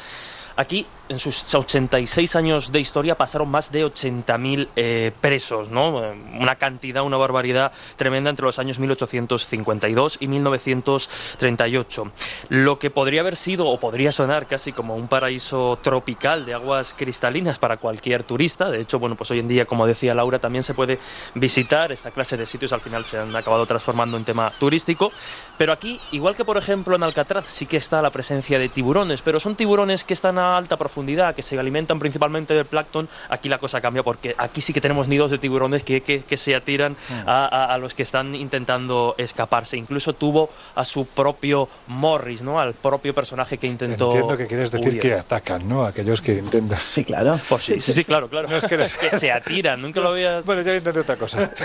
Aquí, en sus 86 años de historia, pasaron más de 80.000 eh, presos, ¿no? Eh, Una cantidad, una barbaridad tremenda entre los años 1852 y 1938. Lo que podría haber sido, o podría sonar casi como un paraíso tropical de aguas cristalinas para cualquier turista. De hecho, bueno, pues hoy en día, como decía Laura, también se puede visitar esta clase de sitios. Al final se han acabado transformando en tema turístico. Pero aquí, igual que por ejemplo en Alcatraz, sí que está la presencia de tiburones, pero son tiburones que están a alta profundidad, que se alimentan principalmente del plancton. Aquí la cosa cambia porque aquí sí que tenemos nidos de tiburones que, que- que se atiran a, a- a los que están intentando escaparse. Incluso tuvo a su propio Morris, ¿no? Al propio personaje que intentó. Entiendo que quieres decir huir. que atacan, ¿no? Aquellos que intentan. Sí, claro. Pues sí, sí, sí, claro, claro. No es que les- que se atiran, nunca lo habías. Bueno, yo intenté otra cosa.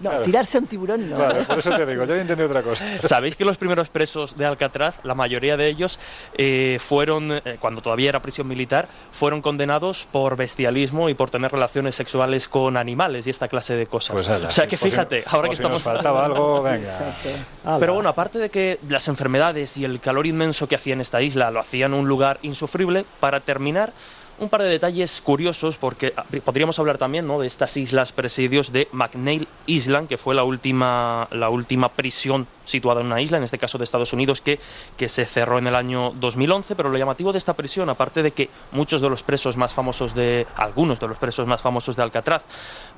No, tirarse a un tiburón no. Claro, por eso te digo, yo intenté otra cosa. Sabéis que los primeros presos de Alcatraz, la mayoría de ellos eh, fueron, eh, cuando todavía era prisión militar, fueron condenados por bestialismo y por tener relaciones sexuales con animales y esta clase de cosas. Pues ala, o sea sí, que si- fíjate, ahora que si estamos nos faltaba algo, venga. Pero bueno, aparte de que las enfermedades y el calor inmenso que hacía en esta isla lo hacían un lugar insufrible, para terminar, un par de detalles curiosos, porque ah, podríamos hablar también ¿no? de estas islas presidios de McNeil Island, que fue la última, la última prisión situada en una isla, en este caso de Estados Unidos, que, que se cerró en el año 2011. Pero lo llamativo de esta prisión, aparte de que muchos de los presos más famosos de, algunos de los presos más famosos de Alcatraz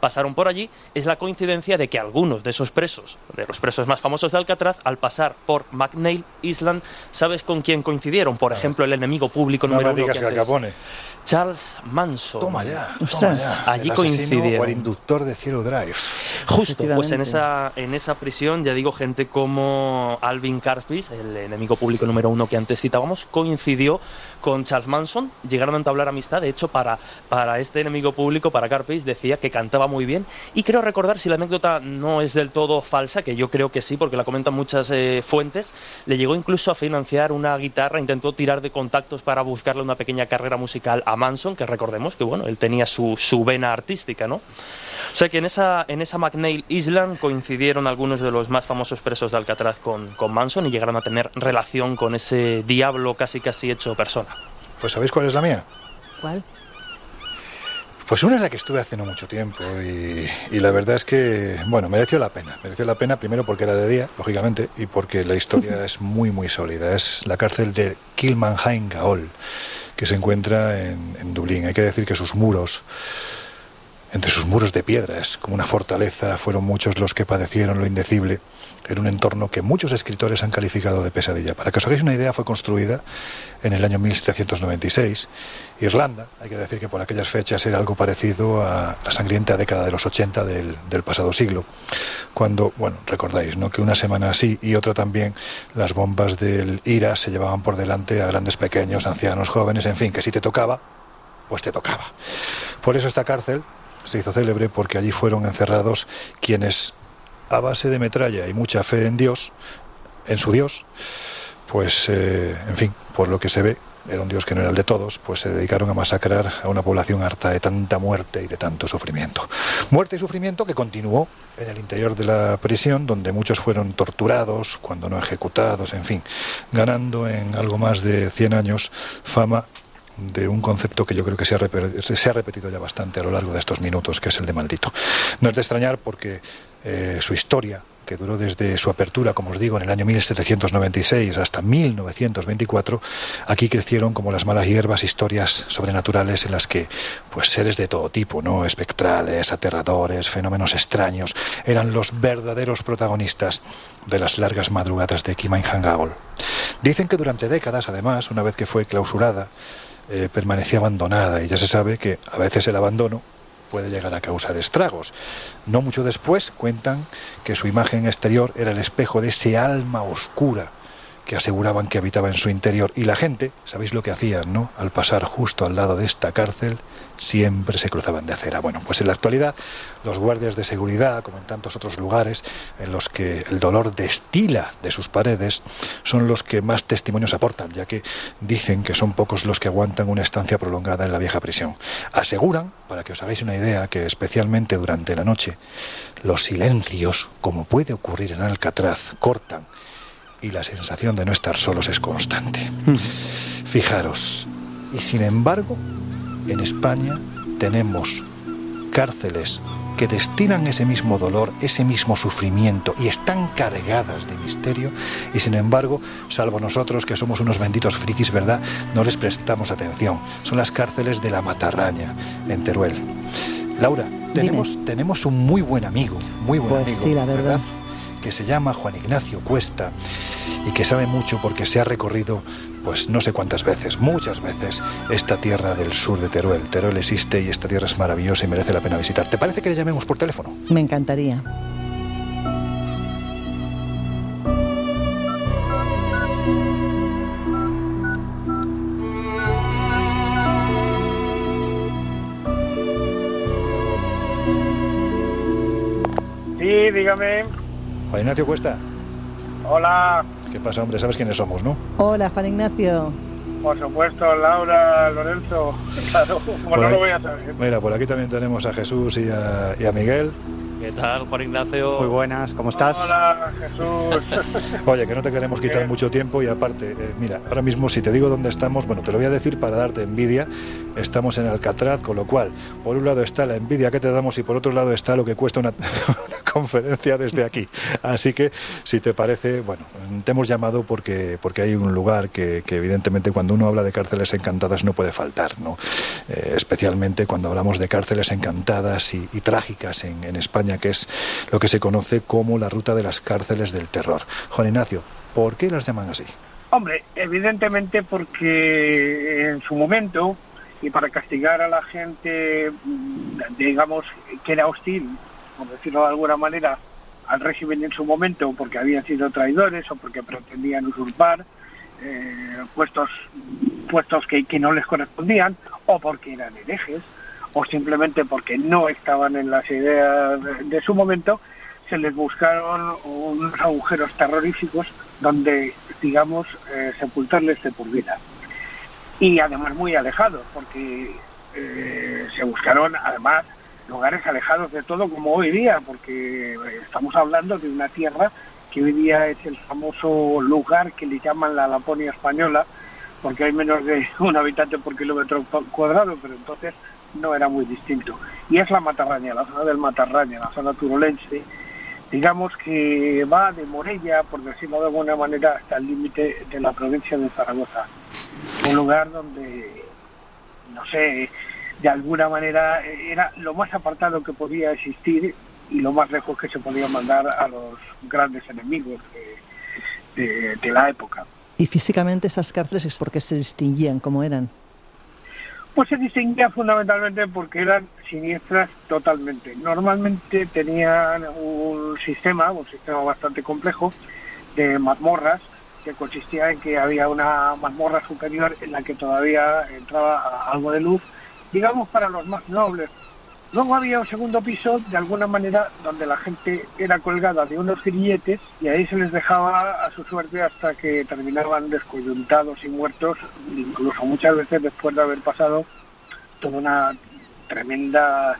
pasaron por allí, es la coincidencia de que algunos de esos presos, de los presos más famosos de Alcatraz, al pasar por McNeil Island, ¿sabes con quién coincidieron? Por ejemplo, el enemigo público No número me uno digas que antes- Capone. Charles Manson. Toma ya, toma ya. Allí coincidieron. O el inductor de Zero Drive. Justo, pues en esa, en esa prisión, ya digo, gente como Alvin Karpis, el enemigo público número uno que antes citábamos, coincidió con Charles Manson, llegaron a entablar amistad, de hecho, para, para este enemigo público, para Karpis, decía que cantaba muy bien, y creo recordar, si la anécdota no es del todo falsa, que yo creo que sí, porque la comentan muchas eh, fuentes, le llegó incluso a financiar una guitarra, intentó tirar de contactos para buscarle una pequeña carrera musical a Manson, que recordemos que, bueno, él tenía su, su vena artística, ¿no? O sea que en esa, en esa McNeil Island coincidieron algunos de los más famosos presos de Alcatraz con, con Manson y llegaron a tener relación con ese diablo casi casi hecho persona. Pues ¿sabéis cuál es la mía? ¿Cuál? Pues una es la que estuve hace no mucho tiempo y, y la verdad es que, bueno, mereció la pena. Mereció la pena primero porque era de día, lógicamente, y porque la historia es muy, muy sólida. Es la cárcel de Kilmanhain Gaol, que se encuentra en, en Dublín. Hay que decir que sus muros entre sus muros de piedra. Es como una fortaleza, fueron muchos los que padecieron lo indecible en un entorno que muchos escritores han calificado de pesadilla. Para que os hagáis una idea, fue construida en el año 1796. Irlanda, hay que decir que por aquellas fechas era algo parecido a la sangrienta década de los 80 del, pasado siglo, cuando, bueno, recordáis, ¿no? Que una semana así y otra también, las bombas del IRA se llevaban por delante a grandes, pequeños, ancianos, jóvenes, en fin, que si te tocaba, pues te tocaba. Por eso esta cárcel se hizo célebre porque allí fueron encerrados quienes a base de metralla y mucha fe en Dios, en su Dios, pues, eh, en fin, por lo que se ve, era un Dios que no era el de todos, pues se dedicaron a masacrar a una población harta de tanta muerte y de tanto sufrimiento. Muerte y sufrimiento que continuó en el interior de la prisión, donde muchos fueron torturados, cuando no ejecutados, en fin, ganando en algo más de 100 años fama de un concepto que yo creo que se ha, repe- se ha repetido ya bastante a lo largo de estos minutos, que es el de maldito. No es de extrañar porque eh, su historia, que duró desde su apertura, como os digo, en el año 1796 hasta 1924, aquí crecieron como las malas hierbas historias sobrenaturales en las que pues seres de todo tipo, no espectrales, aterradores, fenómenos extraños, eran los verdaderos protagonistas de las largas madrugadas de Kimainhangaol. Dicen que durante décadas, además, una vez que fue clausurada, eh, permanecía abandonada y ya se sabe que a veces el abandono puede llegar a causar estragos. No mucho después cuentan que su imagen exterior era el espejo de ese alma oscura que aseguraban que habitaba en su interior y la gente, sabéis lo que hacían, ¿no? Al pasar justo al lado de esta cárcel, siempre se cruzaban de acera. Bueno, pues en la actualidad los guardias de seguridad, como en tantos otros lugares en los que el dolor destila de sus paredes, son los que más testimonios aportan, ya que dicen que son pocos los que aguantan una estancia prolongada en la vieja prisión. Aseguran, para que os hagáis una idea, que especialmente durante la noche, los silencios, como puede ocurrir en Alcatraz, cortan y la sensación de no estar solos es constante. Fijaros, y sin embargo, en España tenemos cárceles que destilan ese mismo dolor, ese mismo sufrimiento y están cargadas de misterio y sin embargo, salvo nosotros que somos unos benditos frikis, ¿verdad? No les prestamos atención. Son las cárceles de la Matarraña, en Teruel. Laura, tenemos, tenemos un muy buen amigo, muy buen Pues amigo, sí, la verdad. que se llama Juan Ignacio Cuesta y que sabe mucho porque se ha recorrido, pues no sé cuántas veces, muchas veces, esta tierra del sur de Teruel. Teruel existe y esta tierra es maravillosa y merece la pena visitar. ¿Te parece que le llamemos por teléfono? Me encantaría. Sí, dígame. Juan Ignacio Cuesta, Hola, ¿qué pasa, hombre? ¿Sabes quiénes somos, no? Hola, Juan Ignacio. por supuesto, Laura, Lorenzo. Claro, como Por no lo voy a saber. Mira, por aquí también tenemos a Jesús y a, y a Miguel. ¿Qué tal, Juan Ignacio? Muy buenas, ¿cómo estás? Hola, Jesús. Oye, que no te queremos quitar mucho tiempo y aparte, eh, mira, ahora mismo si te digo dónde estamos, bueno, te lo voy a decir para darte envidia. Estamos en Alcatraz, con lo cual, por un lado está la envidia que te damos y por otro lado está lo que cuesta una, una conferencia desde aquí. Así que, si te parece, bueno, te hemos llamado porque, porque hay un lugar que, que evidentemente cuando uno habla de cárceles encantadas no puede faltar, ¿no? Eh, especialmente cuando hablamos de cárceles encantadas y, y trágicas en, en España, que es lo que se conoce como la ruta de las cárceles del terror. Juan Ignacio, ¿por qué las llaman así? Hombre, evidentemente porque en su momento, y para castigar a la gente, mm, digamos, que era hostil, por decirlo de alguna manera, al régimen en su momento, porque habían sido traidores o porque pretendían usurpar eh, puestos, puestos que, que no les correspondían, o porque eran herejes, o simplemente porque no estaban en las ideas de, su momento, se les buscaron unos agujeros terroríficos donde, digamos, eh, sepultarles de por. Y además muy alejados, porque eh, se buscaron además lugares alejados de todo como hoy día, porque estamos hablando de una tierra que hoy día es el famoso lugar que le llaman la Laponia española, porque hay menos de un habitante por kilómetro cuadrado, pero entonces no era muy distinto. Y es la Matarraña, la zona del Matarraña, la zona turolense, digamos que va de Morella, por decirlo de alguna manera, hasta el límite de la provincia de Zaragoza. Un lugar donde, no sé, de alguna manera eh, era lo más apartado que podía existir y lo más lejos que se podía mandar a los grandes enemigos de, la época. Y físicamente esas cárceles, ¿por qué se distinguían? ¿Cómo eran? Pues se distinguía fundamentalmente porque eran siniestras totalmente. Normalmente tenían un sistema, un sistema bastante complejo, de mazmorras, que consistía en que había una mazmorra superior en la que todavía entraba algo de luz, digamos para los más nobles. Luego había un segundo piso, de alguna manera, donde la gente era colgada de unos grilletes y ahí se les dejaba a su suerte hasta que terminaban descoyuntados y muertos, incluso muchas veces después de haber pasado toda una tremenda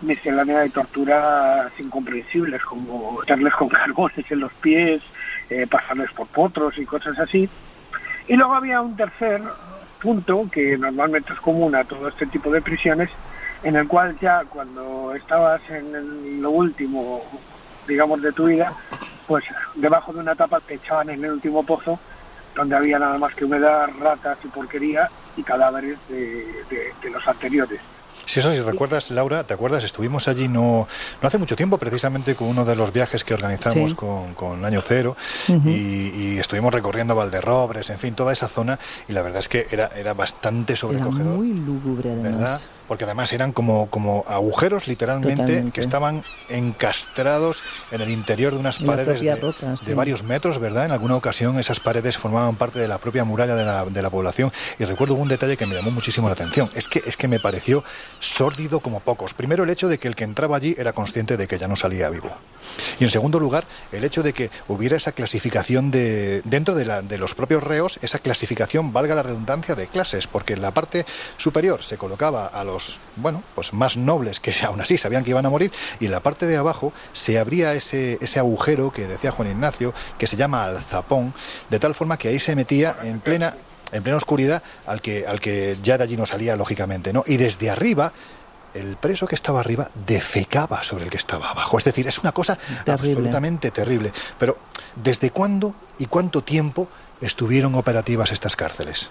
miscelánea de torturas incomprensibles, como meterles con carbones en los pies, eh, pasarles por potros y cosas así. Y luego había un tercer punto que normalmente es común a todo este tipo de prisiones, en el cual ya cuando estabas en el- lo último, digamos, de tu vida, pues debajo de una tapa te echaban en el último pozo, donde había nada más que humedad, ratas y porquería y cadáveres de, de- de los anteriores. Si eso, si recuerdas, Laura, ¿te acuerdas? Estuvimos allí no, no hace mucho tiempo, precisamente con uno de los viajes que organizamos Sí. con, con Año Cero, y, y estuvimos recorriendo Valderrobres, en fin, toda esa zona, y la verdad es que era, era bastante Era sobrecogedor. muy lúgubre además. ¿verdad? Porque además eran como, como agujeros literalmente Totalmente. que estaban encastrados en el interior de unas la paredes de, roca, de varios metros, ¿verdad? En alguna ocasión esas paredes formaban parte de la propia muralla de la, de la población y recuerdo un detalle que me llamó muchísimo la atención. Es que, es que me pareció sórdido como pocos. Primero el hecho de que el que entraba allí era consciente de que ya no salía vivo. Y en segundo lugar, el hecho de que hubiera esa clasificación de dentro de, la, de los propios reos, esa clasificación, valga la redundancia, de clases, porque en la parte superior se colocaba a los, bueno, pues más nobles que aún así sabían que iban a morir, y en la parte de abajo se abría ese, ese agujero que decía Juan Ignacio, que se llama alzapón, de tal forma que ahí se metía en plena en plena oscuridad al que al que ya de allí no salía lógicamente, ¿no? Y desde arriba el preso que estaba arriba defecaba sobre el que estaba abajo. Es decir, es una cosa Terrible. absolutamente terrible. Pero, ¿desde cuándo y cuánto tiempo estuvieron operativas estas cárceles?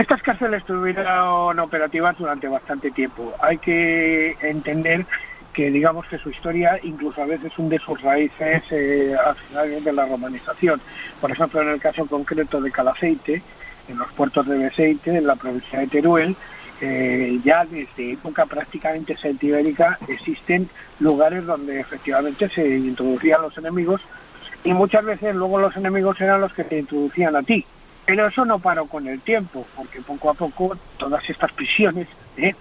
Estas cárceles estuvieron operativas durante bastante tiempo. Hay que entender que digamos que su historia incluso a veces hunde sus raíces eh, al final de la romanización. Por ejemplo, en el caso concreto de Calaceite, en los puertos de Beceite, en la provincia de Teruel, eh, ya desde época prácticamente celtibérica existen lugares donde efectivamente se introducían los enemigos y muchas veces luego los enemigos eran los que te introducían a ti. Pero eso no paró con el tiempo, porque poco a poco todas estas prisiones ¿eh?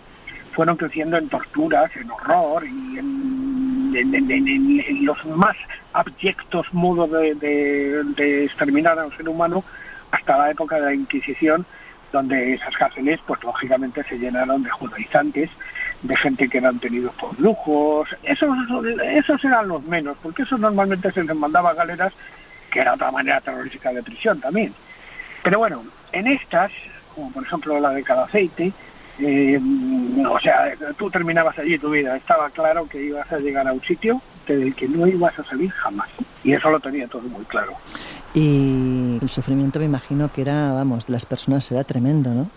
fueron creciendo en torturas, en horror y en, los más abyectos modos de, exterminar a un ser humano hasta la época de la Inquisición, donde esas cárceles, pues lógicamente se llenaron de judaizantes, de gente que eran tenidos por lujos. Esos, esos eran los menos, porque eso normalmente se les mandaba galeras, que era otra manera terrorífica de prisión también. Pero bueno, en estas, como por ejemplo la de Calaceite, eh, o sea, tú terminabas allí tu vida, estaba claro que ibas a llegar a un sitio del que no ibas a salir jamás. Y eso lo tenía todo muy claro. Y el sufrimiento me imagino que era, vamos, las personas era tremendo, ¿no?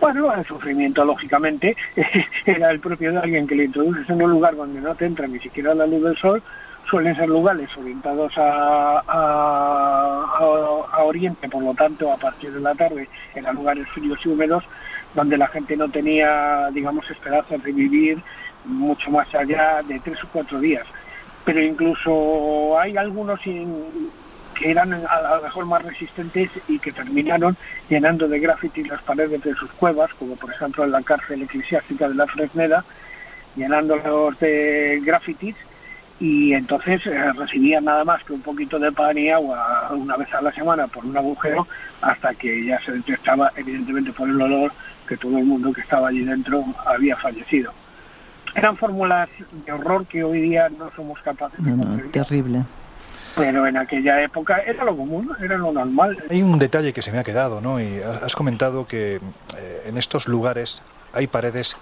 Bueno, el sufrimiento, lógicamente, era el propio de alguien que le introduces en un lugar donde no te entra ni siquiera la luz del sol. Suelen ser lugares orientados a, a, oriente, por lo tanto, a partir de la tarde eran lugares fríos y húmedos, donde la gente no tenía, digamos, esperanzas de vivir mucho más allá de tres o cuatro días. Pero incluso hay algunos in- que eran a lo mejor más resistentes y que terminaron llenando de graffiti las paredes de sus cuevas, como por ejemplo en la cárcel eclesiástica de la Fresneda, llenándolos de grafitis y entonces eh, recibían nada más que un poquito de pan y agua una vez a la semana por un agujero hasta que ya se detectaba evidentemente por el olor que todo el mundo que estaba allí dentro había fallecido. Eran fórmulas de horror que hoy día no somos capaces de No, no, concebir, terrible. pero en aquella época era lo común, era lo normal. Hay un detalle que se me ha quedado, ¿no? Y has comentado que eh, en estos lugares hay paredes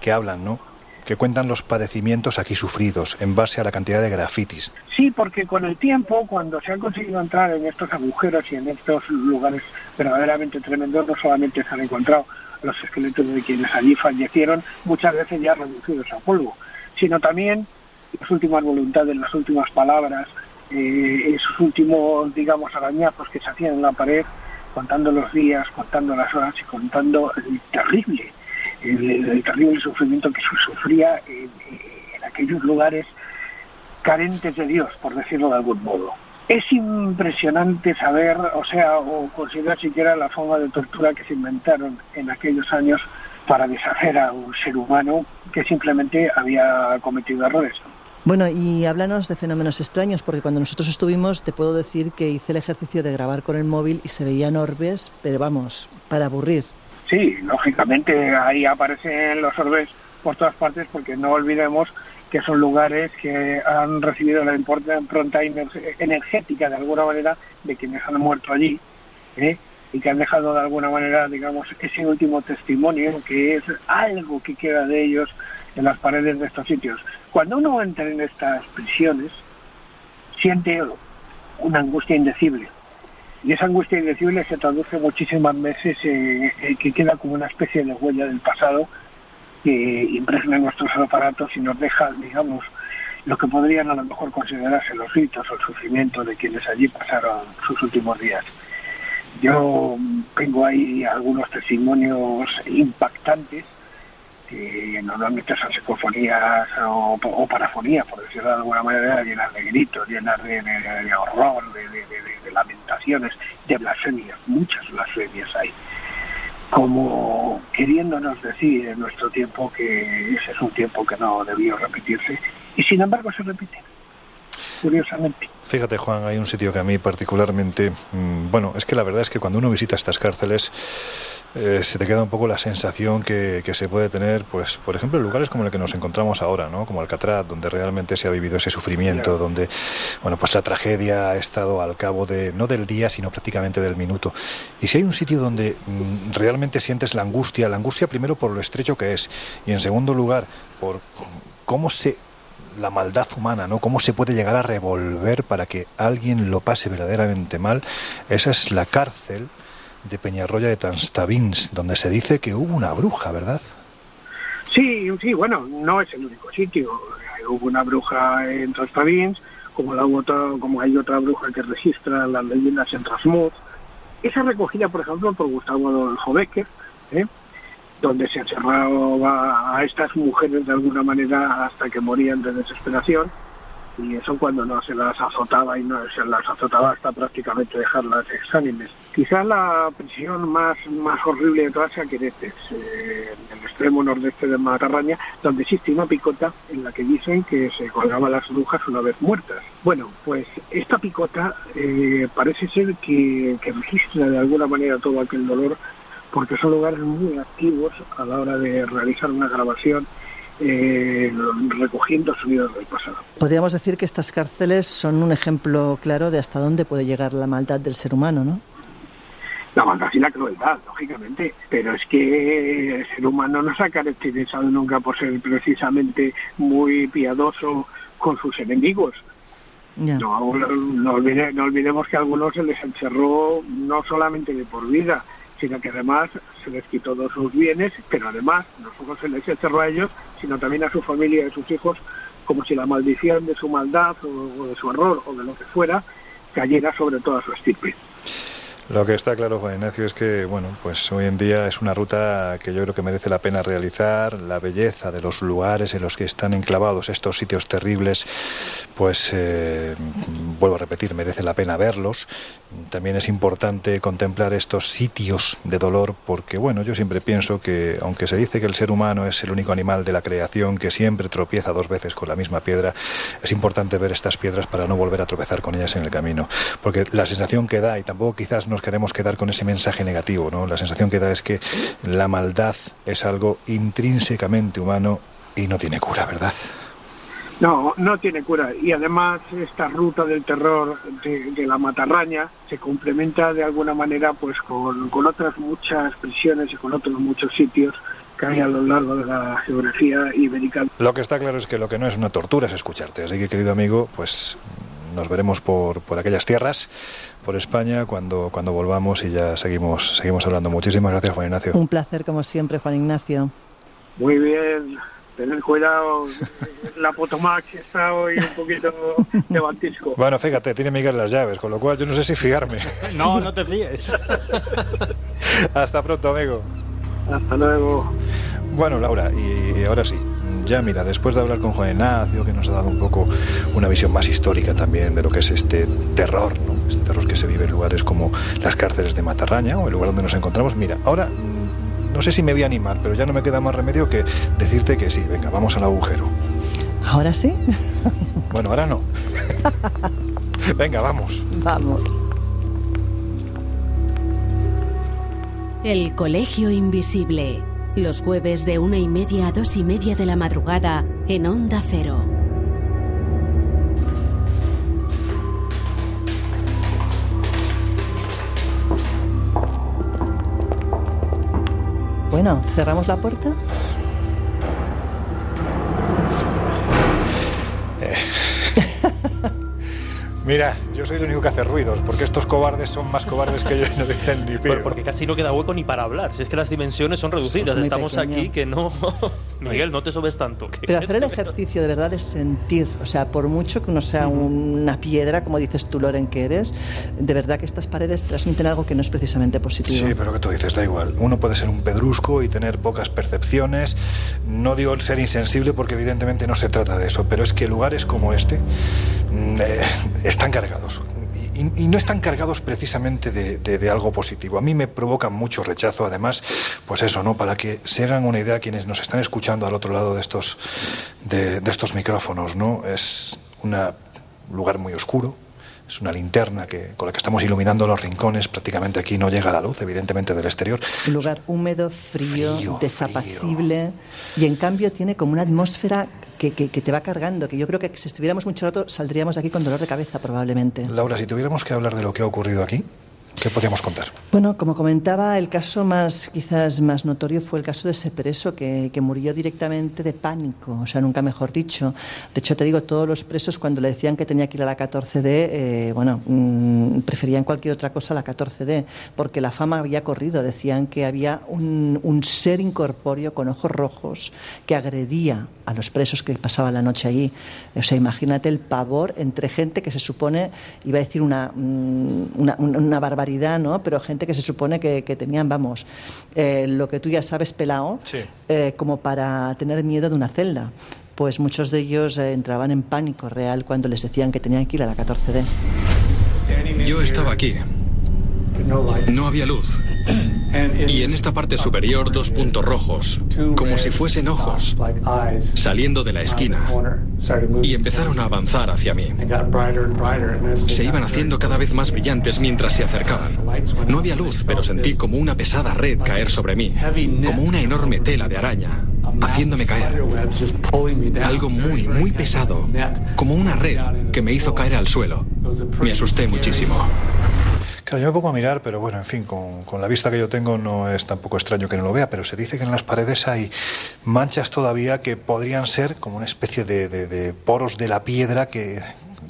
que hablan, ¿no? Que cuentan los padecimientos aquí sufridos en base a la cantidad de grafitis. Sí, porque con el tiempo, cuando se han conseguido entrar en estos agujeros y en estos lugares verdaderamente tremendos, no solamente se han encontrado los esqueletos de quienes allí fallecieron, muchas veces ya reducidos a polvo, sino también las últimas voluntades, las últimas palabras, eh, esos últimos, digamos, arañazos que se hacían en la pared, contando los días, contando las horas y contando el terrible, el, el terrible sufrimiento que sufría en, en aquellos lugares carentes de Dios, por decirlo de algún modo. Es impresionante saber, o sea, o considerar siquiera la forma de tortura que se inventaron en aquellos años para deshacer a un ser humano que simplemente había cometido errores. Bueno, y háblanos de fenómenos extraños, porque cuando nosotros estuvimos, te puedo decir que hice el ejercicio de grabar con el móvil y se veían orbes, pero vamos, para aburrir. Sí, lógicamente ahí aparecen los orbes por todas partes porque no olvidemos que son lugares que han recibido la impronta energética de alguna manera de quienes han muerto allí ¿eh? y que han dejado de alguna manera, digamos, ese último testimonio que es algo que queda de ellos en las paredes de estos sitios. Cuando uno entra en estas prisiones, siente una angustia indecible. Y esa angustia indecible se traduce muchísimas veces que queda como una especie de huella del pasado que impregna nuestros aparatos y nos deja, digamos, lo que podrían a lo mejor considerarse los ritos o el sufrimiento de quienes allí pasaron sus últimos días. Yo tengo ahí algunos testimonios impactantes que normalmente son psicofonías o, o parafonías, por decirlo de alguna manera, llenas de gritos, llenas de, de, de horror, de, lamentaciones, de blasfemias, muchas blasfemias hay como queriéndonos decir en nuestro tiempo que ese es un tiempo que no debió repetirse y sin embargo se repite curiosamente. Fíjate, Juan, hay un sitio que a mí particularmente, mmm, bueno, es que la verdad es que cuando uno visita estas cárceles eh, se te queda un poco la sensación que, que, se puede tener, pues, por ejemplo, en lugares como el que nos encontramos ahora, ¿no? Como Alcatraz, donde realmente se ha vivido ese sufrimiento, donde, bueno, pues la tragedia ha estado al cabo de, no del día, sino prácticamente del minuto. Y si hay un sitio donde mmm, realmente sientes la angustia, la angustia primero por lo estrecho que es, y en segundo lugar, por cómo se la maldad humana, ¿no? Cómo se puede llegar a revolver para que alguien lo pase verdaderamente mal. Esa es la cárcel de Peñarroya de Tanstavins, donde se dice que hubo una bruja, ¿verdad? Sí, sí, bueno, no es el único sitio. Hubo una bruja en Tanstavins, como, la otra, como hay otra bruja que registra las leyendas en Trasmoz. Esa recogida, por ejemplo, por Gustavo Adolfo Becker, ¿eh? donde se encerraba a estas mujeres de alguna manera hasta que morían de desesperación y eso cuando no se las azotaba y no se las azotaba hasta prácticamente dejarlas exánimes. Quizás la prisión más, más horrible de todas sea Queretes, eh, en el extremo nordeste de Matarraña, donde existe una picota en la que dicen que se colgaban las brujas una vez muertas. Bueno, pues esta picota eh, parece ser que, que registra de alguna manera todo aquel dolor porque son lugares muy activos a la hora de realizar una grabación eh, recogiendo sonidos del pasado. Podríamos decir que estas cárceles son un ejemplo claro de hasta dónde puede llegar la maldad del ser humano, ¿no? La maldad y la crueldad, lógicamente, pero es que el ser humano no se ha caracterizado nunca por ser precisamente muy piadoso con sus enemigos. Yeah. No, no, olvide, no olvidemos que a algunos se les encerró no solamente de por vida, sino que además se les quitó todos sus bienes, pero además no solo se les encerró a ellos, sino también a su familia y a sus hijos, como si la maldición de su maldad o, o de su error o de lo que fuera cayera sobre toda su estirpe. Lo que está claro, Juan Ignacio, es que bueno, pues hoy en día es una ruta que yo creo que merece la pena realizar. La belleza de los lugares en los que están enclavados estos sitios terribles, pues eh, vuelvo a repetir, merece la pena verlos. También es importante contemplar estos sitios de dolor porque, bueno, yo siempre pienso que, aunque se dice que el ser humano es el único animal de la creación que siempre tropieza dos veces con la misma piedra, es importante ver estas piedras para no volver a tropezar con ellas en el camino. Porque la sensación que da, y tampoco quizás nos queremos quedar con ese mensaje negativo, ¿no? La sensación que da es que la maldad es algo intrínsecamente humano y no tiene cura, ¿verdad? No, no tiene cura. Y además esta ruta del terror de, de la matarraña se complementa de alguna manera pues con, con, otras muchas prisiones y con otros muchos sitios que hay a lo largo de la geografía ibérica. Lo que está claro es que lo que no es una tortura es escucharte. Así que, querido amigo, pues nos veremos por, por aquellas tierras, por España, cuando, cuando volvamos y ya seguimos, seguimos hablando. Muchísimas gracias, Juan Ignacio. Un placer, como siempre, Juan Ignacio. Muy bien, tener cuidado. La Potomac está hoy un poquito de batisco. Bueno, fíjate, tiene Miguel las llaves, con lo cual yo no sé si fiarme. No, no te fíes. Hasta pronto, amigo. Hasta luego. Bueno, Laura, y ahora sí, ya mira, después de hablar con Juan Ignacio, que nos ha dado un poco una visión más histórica también de lo que es este terror, ¿no? este terror que se vive en lugares como las cárceles de Matarraña o el lugar donde nos encontramos, mira, ahora mm, no sé si me voy a animar, pero ya no me queda más remedio que decirte que sí, venga, vamos al agujero. ¿Ahora sí? Bueno, ahora no. venga, vamos. Vamos. El Colegio Invisible. Los jueves de una y media a dos y media de la madrugada en Onda Cero. Bueno, ¿cerramos la puerta? Mira, yo soy el único que hace ruidos, porque estos cobardes son más cobardes que yo y no dicen ni pío. Pero porque casi no queda hueco ni para hablar. Si es que las dimensiones son reducidas. Estamos pequeño. aquí que no. Miguel, no te subes tanto. Pero hacer el ejercicio de verdad es sentir, o sea, por mucho que uno sea una piedra, como dices tú, Loren, que eres, de verdad que estas paredes transmiten algo que no es precisamente positivo. Sí, pero que tú dices, da igual. Uno puede ser un pedrusco y tener pocas percepciones. No digo el ser insensible porque evidentemente no se trata de eso, pero es que lugares como este mm, eh, están cargados. Y, y no están cargados precisamente de, de- de algo positivo. A mí me provocan mucho rechazo, además, pues eso, ¿no? Para que se hagan una idea quienes nos están escuchando al otro lado de estos, de, de estos micrófonos, ¿no? Es un lugar muy oscuro, es una linterna que, con la que estamos iluminando los rincones. Prácticamente aquí no llega la luz, evidentemente, del exterior. Un lugar húmedo, frío, Frío, desapacible, y en cambio tiene como una atmósfera que, que- que te va cargando, que yo creo que si estuviéramos mucho rato saldríamos de aquí con dolor de cabeza probablemente. Laura, si tuviéramos que hablar de lo que ha ocurrido aquí, ¿qué podríamos contar? Bueno, como comentaba, el caso más quizás más notorio fue el caso de ese preso que, que murió directamente de pánico, o sea, nunca mejor dicho. De hecho, te digo, todos los presos cuando le decían que tenía que ir a la 14D, eh, bueno, mm, preferían cualquier otra cosa a la 14D, porque la fama había corrido. Decían que había un, un ser incorpóreo con ojos rojos que agredía a los presos que pasaban la noche allí. O sea, imagínate el pavor entre gente que se supone, iba a decir una, mm, una, barbaridad, ¿no? Pero gente que se supone que, que tenían, vamos, eh, lo que tú ya sabes, pelao, Sí. eh, como para tener miedo de una celda. Pues muchos de ellos eh, entraban en pánico real cuando les decían que tenían que ir a la 14D. Yo estaba aquí. No había luz. Y en esta parte superior dos puntos rojos, como si fuesen ojos, saliendo de la esquina. Y empezaron a avanzar hacia mí. Se iban haciendo cada vez más brillantes mientras se acercaban. No había luz, pero sentí como una pesada red caer sobre mí, como una enorme tela de araña, haciéndome caer. Algo muy, muy pesado, como una red que me hizo caer al suelo. Me asusté muchísimo. Claro, yo me pongo a mirar, pero bueno, en fin, con, con la vista que yo tengo no es tampoco extraño que no lo vea, pero se dice que en las paredes hay manchas todavía que podrían ser como una especie de, de- de poros de la piedra que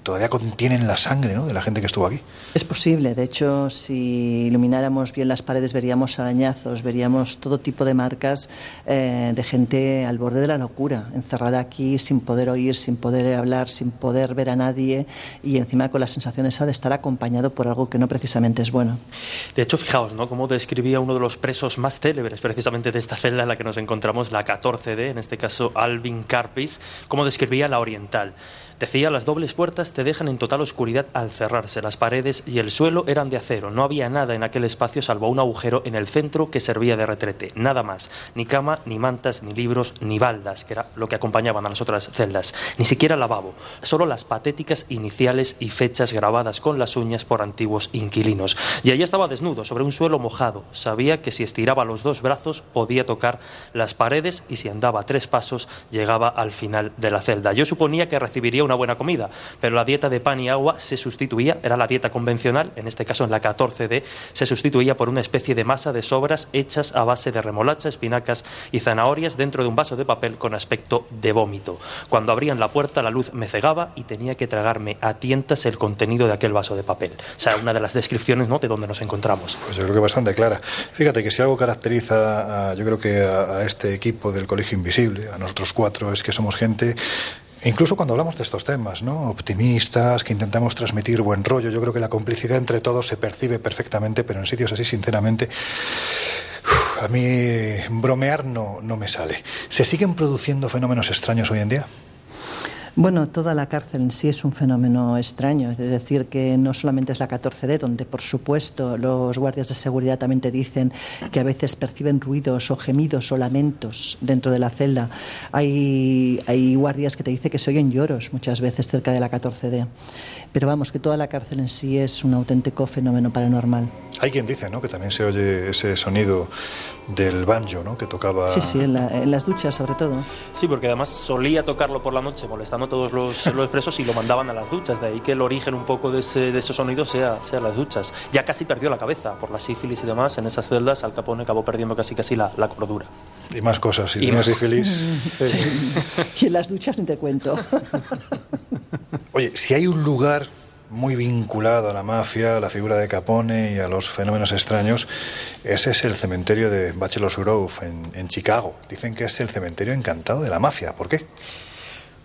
todavía contienen la sangre ¿no? de la gente que estuvo aquí. Es posible, de hecho, si ilumináramos bien las paredes veríamos arañazos, veríamos todo tipo de marcas eh, de gente al borde de la locura, encerrada aquí sin poder oír, sin poder hablar, sin poder ver a nadie y encima con la sensación esa de estar acompañado por algo que no precisamente es bueno. De hecho, fijaos, ¿no? Cómo describía uno de los presos más célebres precisamente de esta celda en la que nos encontramos, la 14D, en este caso Alvin Carpis, cómo describía la oriental. Decía, las dobles puertas te dejan en total oscuridad al cerrarse. Las paredes y el suelo eran de acero. No había nada en aquel espacio salvo un agujero en el centro que servía de retrete. Nada más. Ni cama, ni mantas, ni libros, ni baldas, que era lo que acompañaban a las otras celdas. Ni siquiera lavabo. Solo las patéticas iniciales y fechas grabadas con las uñas por antiguos inquilinos. Y allí estaba desnudo, sobre un suelo mojado. Sabía que si estiraba los dos brazos podía tocar las paredes y si andaba tres pasos llegaba al final de la celda. Yo suponía que recibiría una buena comida, pero la dieta de pan y agua se sustituía, era la dieta convencional, en este caso en la 14D, se sustituía por una especie de masa de sobras hechas a base de remolacha, espinacas y zanahorias dentro de un vaso de papel con aspecto de vómito. Cuando abrían la puerta la luz me cegaba y tenía que tragarme a tientas el contenido de aquel vaso de papel. O sea, una de las descripciones ¿no? de donde nos encontramos. Pues yo creo que bastante clara. Fíjate que si algo caracteriza, yo creo que a este equipo del Colegio Invisible, a nosotros cuatro, es que somos gente Incluso cuando hablamos de estos temas, ¿no? Optimistas, que intentamos transmitir buen rollo, yo creo que la complicidad entre todos se percibe perfectamente, pero en sitios así, sinceramente, a mí bromear no, no me sale. ¿Se siguen produciendo fenómenos extraños hoy en día? Bueno, toda la cárcel en sí es un fenómeno extraño, es decir, que no solamente es la 14D, donde por supuesto los guardias de seguridad también te dicen que a veces perciben ruidos o gemidos o lamentos dentro de la celda. Hay, hay guardias que te dicen que se oyen lloros muchas veces cerca de la 14D. Pero vamos, que toda la cárcel en sí es un auténtico fenómeno paranormal. Hay quien dice, ¿no? Que también se oye ese sonido del banjo, ¿no? Que tocaba. Sí, sí, en, la, en las duchas sobre todo. Sí, porque además solía tocarlo por la noche molestando a todos los, los presos y lo mandaban a las duchas. De ahí que el origen un poco de ese, de ese sonido sea, sea las duchas. Ya casi perdió la cabeza por la sífilis y demás. En esas celdas Al Capone acabó perdiendo casi casi la, la cordura. Y más cosas. Si Y más. sífilis. Y en las duchas ni te cuento. Oye, si hay un lugar muy vinculado a la mafia, a la figura de Capone y a los fenómenos extraños, ese es el cementerio de Bachelor's Grove en, en Chicago. Dicen que es el cementerio encantado de la mafia. ¿Por qué?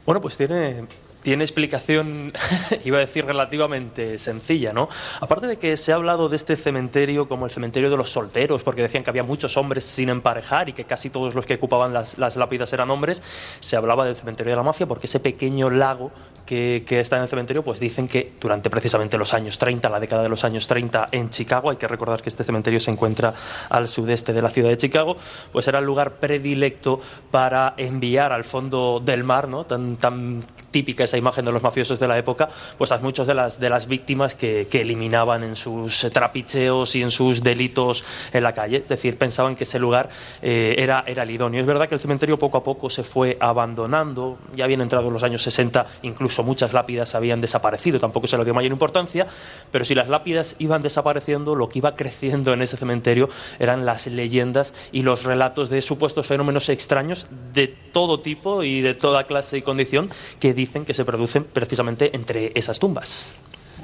Bueno, pues tiene, tiene explicación, iba a decir, relativamente sencilla, ¿no? Aparte de que se ha hablado de este cementerio como el cementerio de los solteros, porque decían que había muchos hombres sin emparejar y que casi todos los que ocupaban las, las lápidas eran hombres, se hablaba del cementerio de la mafia porque ese pequeño lago que, está en el cementerio, pues dicen que durante precisamente los años 30, la década de los años 30 en Chicago, hay que recordar que este cementerio se encuentra al sudeste de la ciudad de Chicago, pues era el lugar predilecto para enviar al fondo del mar, ¿no? Tan, tan típica esa imagen de los mafiosos de la época, pues a muchas de las, de las víctimas que, que eliminaban en sus trapicheos y en sus delitos en la calle. Es decir, pensaban que ese lugar eh, era, era el idóneo. Es verdad que el cementerio poco a poco se fue abandonando, ya habían entrado en los años 60, incluso muchas lápidas habían desaparecido, tampoco se le dio mayor importancia, pero si las lápidas iban desapareciendo, lo que iba creciendo en ese cementerio eran las leyendas y los relatos de supuestos fenómenos extraños de todo tipo y de toda clase y condición que dicen que se producen precisamente entre esas tumbas.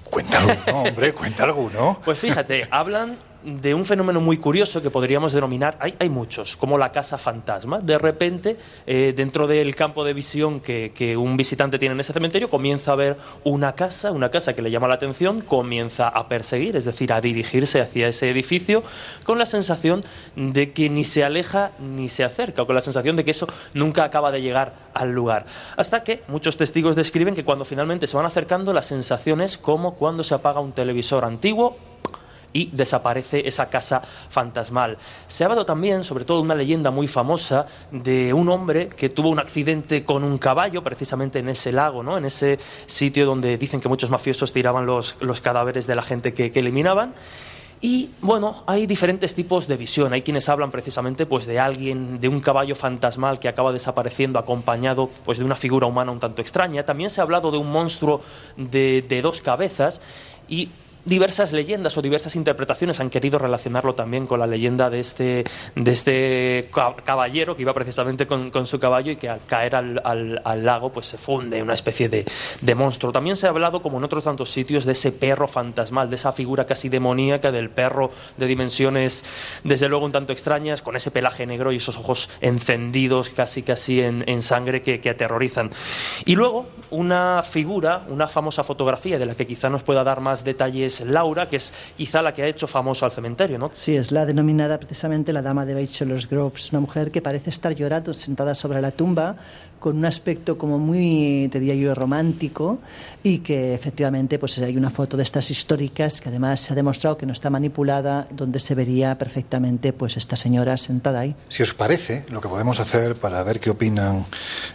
Cuenta alguno, hombre, cuenta alguno. Pues fíjate, hablan de un fenómeno muy curioso que podríamos denominar, hay, hay muchos, como la casa fantasma. De repente, eh, dentro del campo de visión que, que un visitante tiene en ese cementerio, comienza a ver una casa, una casa que le llama la atención, comienza a perseguir, es decir, a dirigirse hacia ese edificio, con la sensación de que ni se aleja ni se acerca, o con la sensación de que eso nunca acaba de llegar al lugar. Hasta que muchos testigos describen que cuando finalmente se van acercando, la sensación es como cuando se apaga un televisor antiguo y desaparece esa casa fantasmal. Se ha hablado también, sobre todo, una leyenda muy famosa de un hombre que tuvo un accidente con un caballo, precisamente en ese lago, ¿no? en ese sitio donde dicen que muchos mafiosos tiraban los, los cadáveres de la gente que, que eliminaban. Y bueno, hay diferentes tipos de visión. Hay quienes hablan precisamente pues de alguien, de un caballo fantasmal que acaba desapareciendo acompañado pues de una figura humana un tanto extraña. También se ha hablado de un monstruo de, de dos cabezas y diversas leyendas o diversas interpretaciones han querido relacionarlo también con la leyenda de este, de este ca- caballero que iba precisamente con, con su caballo y que al caer al, al- al lago pues se funde una especie de, de monstruo. También se ha hablado, como en otros tantos sitios, de ese perro fantasmal, de esa figura casi demoníaca del perro de dimensiones desde luego un tanto extrañas, con ese pelaje negro y esos ojos encendidos casi casi en, en sangre que, que aterrorizan. Y luego una figura, una famosa fotografía de la que quizá nos pueda dar más detalles Laura, que es quizá la que ha hecho famoso al cementerio, ¿no? Sí, es la denominada precisamente la dama de Bachelor's Groves, una mujer que parece estar llorando sentada sobre la tumba con un aspecto como muy, te diría yo, romántico y que efectivamente pues hay una foto de estas históricas que además se ha demostrado que no está manipulada, donde se vería perfectamente pues esta señora sentada ahí. Si os parece, lo que podemos hacer para ver qué opinan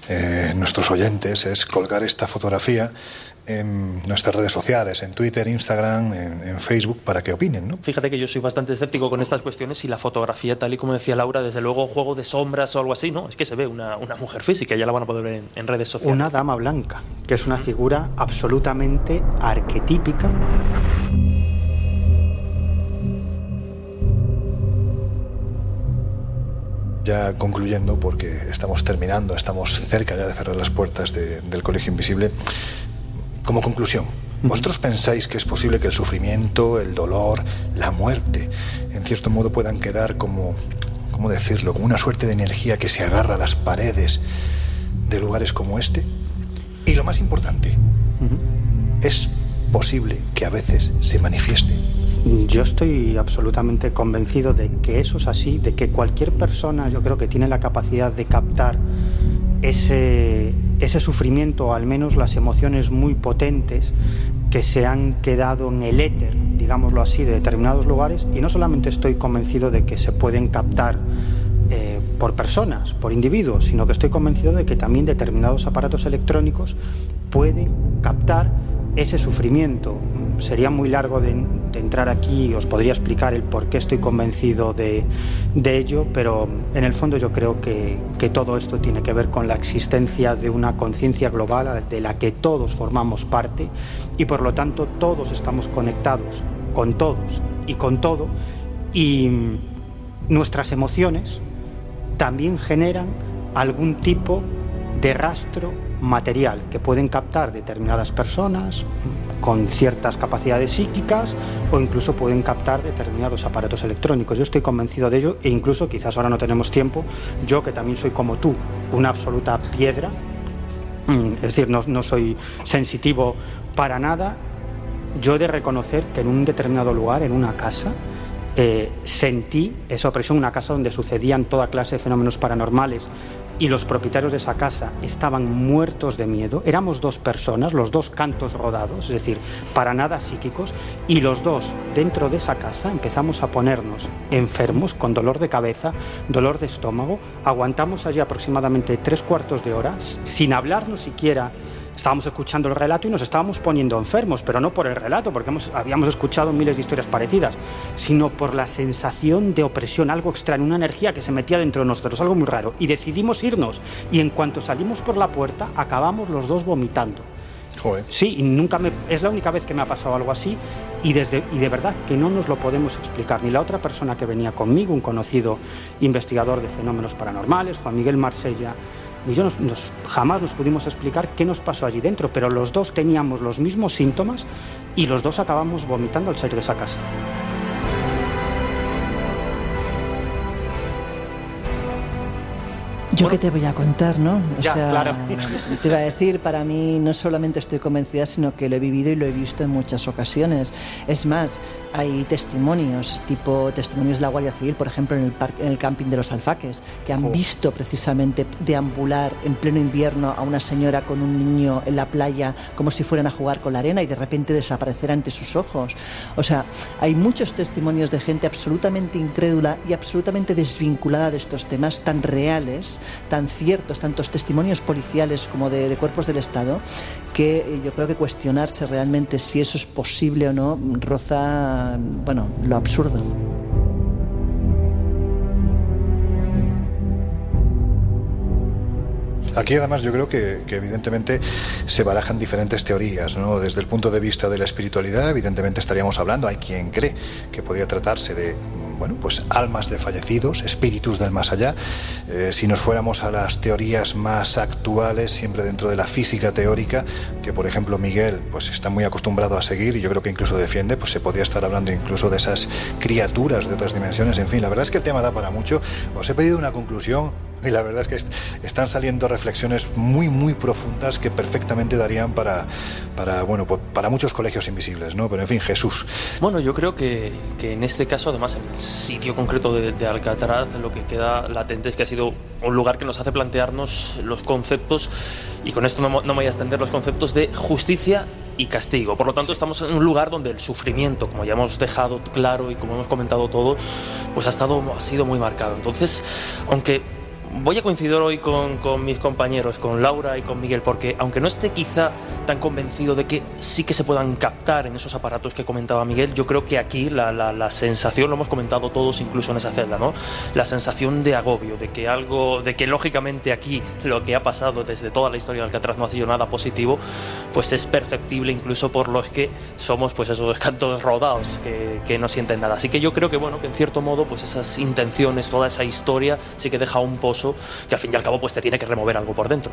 eh, nuestros oyentes es colgar esta fotografía en nuestras redes sociales, en Twitter, Instagram, en, en, Facebook, para que opinen. ¿no? Fíjate que yo soy bastante escéptico con estas cuestiones y la fotografía, tal y como decía Laura, desde luego juego de sombras o algo así, ¿no? Es que se ve una, una mujer física, ya la van a poder ver en, en, redes sociales. Una dama blanca, que es una figura absolutamente arquetípica. ya concluyendo, porque estamos terminando, estamos cerca ya de cerrar las puertas de, del Colegio Invisible, como conclusión, ¿vosotros pensáis que es posible que el sufrimiento, el dolor, la muerte, en cierto modo puedan quedar como, ¿cómo decirlo?, como una suerte de energía que se agarra a las paredes de lugares como este? Y lo más importante. ¿es posible que a veces se manifieste? Yo estoy absolutamente convencido de que eso es así, de que cualquier persona yo creo que tiene la capacidad de captar ese, sufrimiento, o al menos las emociones muy potentes que se han quedado en el éter, digámoslo así, de determinados lugares, y no solamente estoy convencido de que se pueden captar eh, por personas, por individuos, sino que estoy convencido de que también determinados aparatos electrónicos pueden captar ese sufrimiento. Sería muy largo de, entrar aquí, os podría explicar el por qué estoy convencido de, de ello, pero en el fondo yo creo que, que, todo esto tiene que ver con la existencia de una conciencia global de la que todos formamos parte y por lo tanto todos estamos conectados con todos y con todo y nuestras emociones también generan algún tipo de rastro material que pueden captar determinadas personas con ciertas capacidades psíquicas o incluso pueden captar determinados aparatos electrónicos. Yo estoy convencido de ello e incluso quizás ahora no tenemos tiempo, yo que también soy como tú, una absoluta piedra, mm, es decir, no, no soy sensitivo para nada, yo he de reconocer que en un determinado lugar, en una casa, eh, sentí esa opresión, una casa donde sucedían toda clase de fenómenos paranormales y los propietarios de esa casa estaban muertos de miedo. Éramos dos personas, los dos cantos rodados, es decir, para nada psíquicos, y los dos dentro de esa casa empezamos a ponernos enfermos, con dolor de cabeza, dolor de estómago. Aguantamos allí aproximadamente tres cuartos de hora, sin hablarnos siquiera estábamos escuchando el relato y nos estábamos poniendo enfermos, pero no por el relato, porque hemos, habíamos escuchado miles de historias parecidas, sino por la sensación de opresión, algo extraño, una energía que se metía dentro de nosotros, algo muy raro. Y decidimos irnos. Y en cuanto salimos por la puerta, acabamos los dos vomitando. Joder. Sí, y nunca me, es la única vez que me ha pasado algo así y, desde, y de verdad que no nos lo podemos explicar. Ni la otra persona que venía conmigo, un conocido investigador de fenómenos paranormales, Juan Miguel Marsella, y yo nos, nos, jamás nos pudimos explicar qué nos pasó allí dentro, pero los dos teníamos los mismos síntomas y los dos acabamos vomitando al salir de esa casa. Yo qué te voy a contar, ¿no? O ya, sea, claro. te iba a decir, para mí no solamente estoy convencida, sino que lo he vivido y lo he visto en muchas ocasiones. Es más, hay testimonios, tipo testimonios de la Guardia Civil, por ejemplo, en el, parque, en el camping de los Alfaques, que han oh. visto precisamente deambular en pleno invierno a una señora con un niño en la playa como si fueran a jugar con la arena y de repente desaparecer ante sus ojos. O sea, hay muchos testimonios de gente absolutamente incrédula y absolutamente desvinculada de estos temas tan reales, tan ciertos, tantos testimonios policiales como de, de cuerpos del Estado, que yo creo que cuestionarse realmente si eso es posible o no roza, bueno, lo absurdo. Aquí además yo creo que, evidentemente se barajan diferentes teorías, ¿no? Desde el punto de vista de la espiritualidad, evidentemente estaríamos hablando, hay quien cree que podría tratarse de bueno, pues almas de fallecidos, espíritus del más allá. Eh, si nos fuéramos a las teorías más actuales, siempre dentro de la física teórica, que por ejemplo Miguel pues está muy acostumbrado a seguir y yo creo que incluso defiende, pues se podría estar hablando incluso de esas criaturas de otras dimensiones. En fin, la verdad es que el tema da para mucho. Os he pedido una conclusión y la verdad es que est están saliendo reflexiones muy, muy profundas que perfectamente darían para, para, bueno, para muchos colegios invisibles, ¿no? Pero en fin, Jesús. Bueno, yo creo que, que en este caso, además, en el sitio concreto de, de, Alcatraz, lo que queda latente es que ha sido un lugar que nos hace plantearnos los conceptos, y con esto no, no me voy a extender los conceptos de justicia y castigo. Por lo tanto, estamos en un lugar donde el sufrimiento, como ya hemos dejado claro y como hemos comentado todo, pues ha, estado, ha sido muy marcado. Entonces, aunque voy a coincidir hoy con, con, mis compañeros, con Laura y con Miguel, porque aunque no esté quizá tan convencido de que sí que se puedan captar en esos aparatos que comentaba Miguel, yo creo que aquí la, la, la sensación, lo hemos comentado todos incluso en esa celda, ¿no? La sensación de agobio, de que algo, de que lógicamente aquí lo que ha pasado desde toda la historia de Alcatraz no ha sido nada positivo, pues es perceptible incluso por los que somos pues esos cantos rodados que, que no sienten nada. Así que yo creo que bueno, que en cierto modo pues esas intenciones, toda esa historia sí que deja un pozo que al fin y al cabo pues te tiene que remover algo por dentro.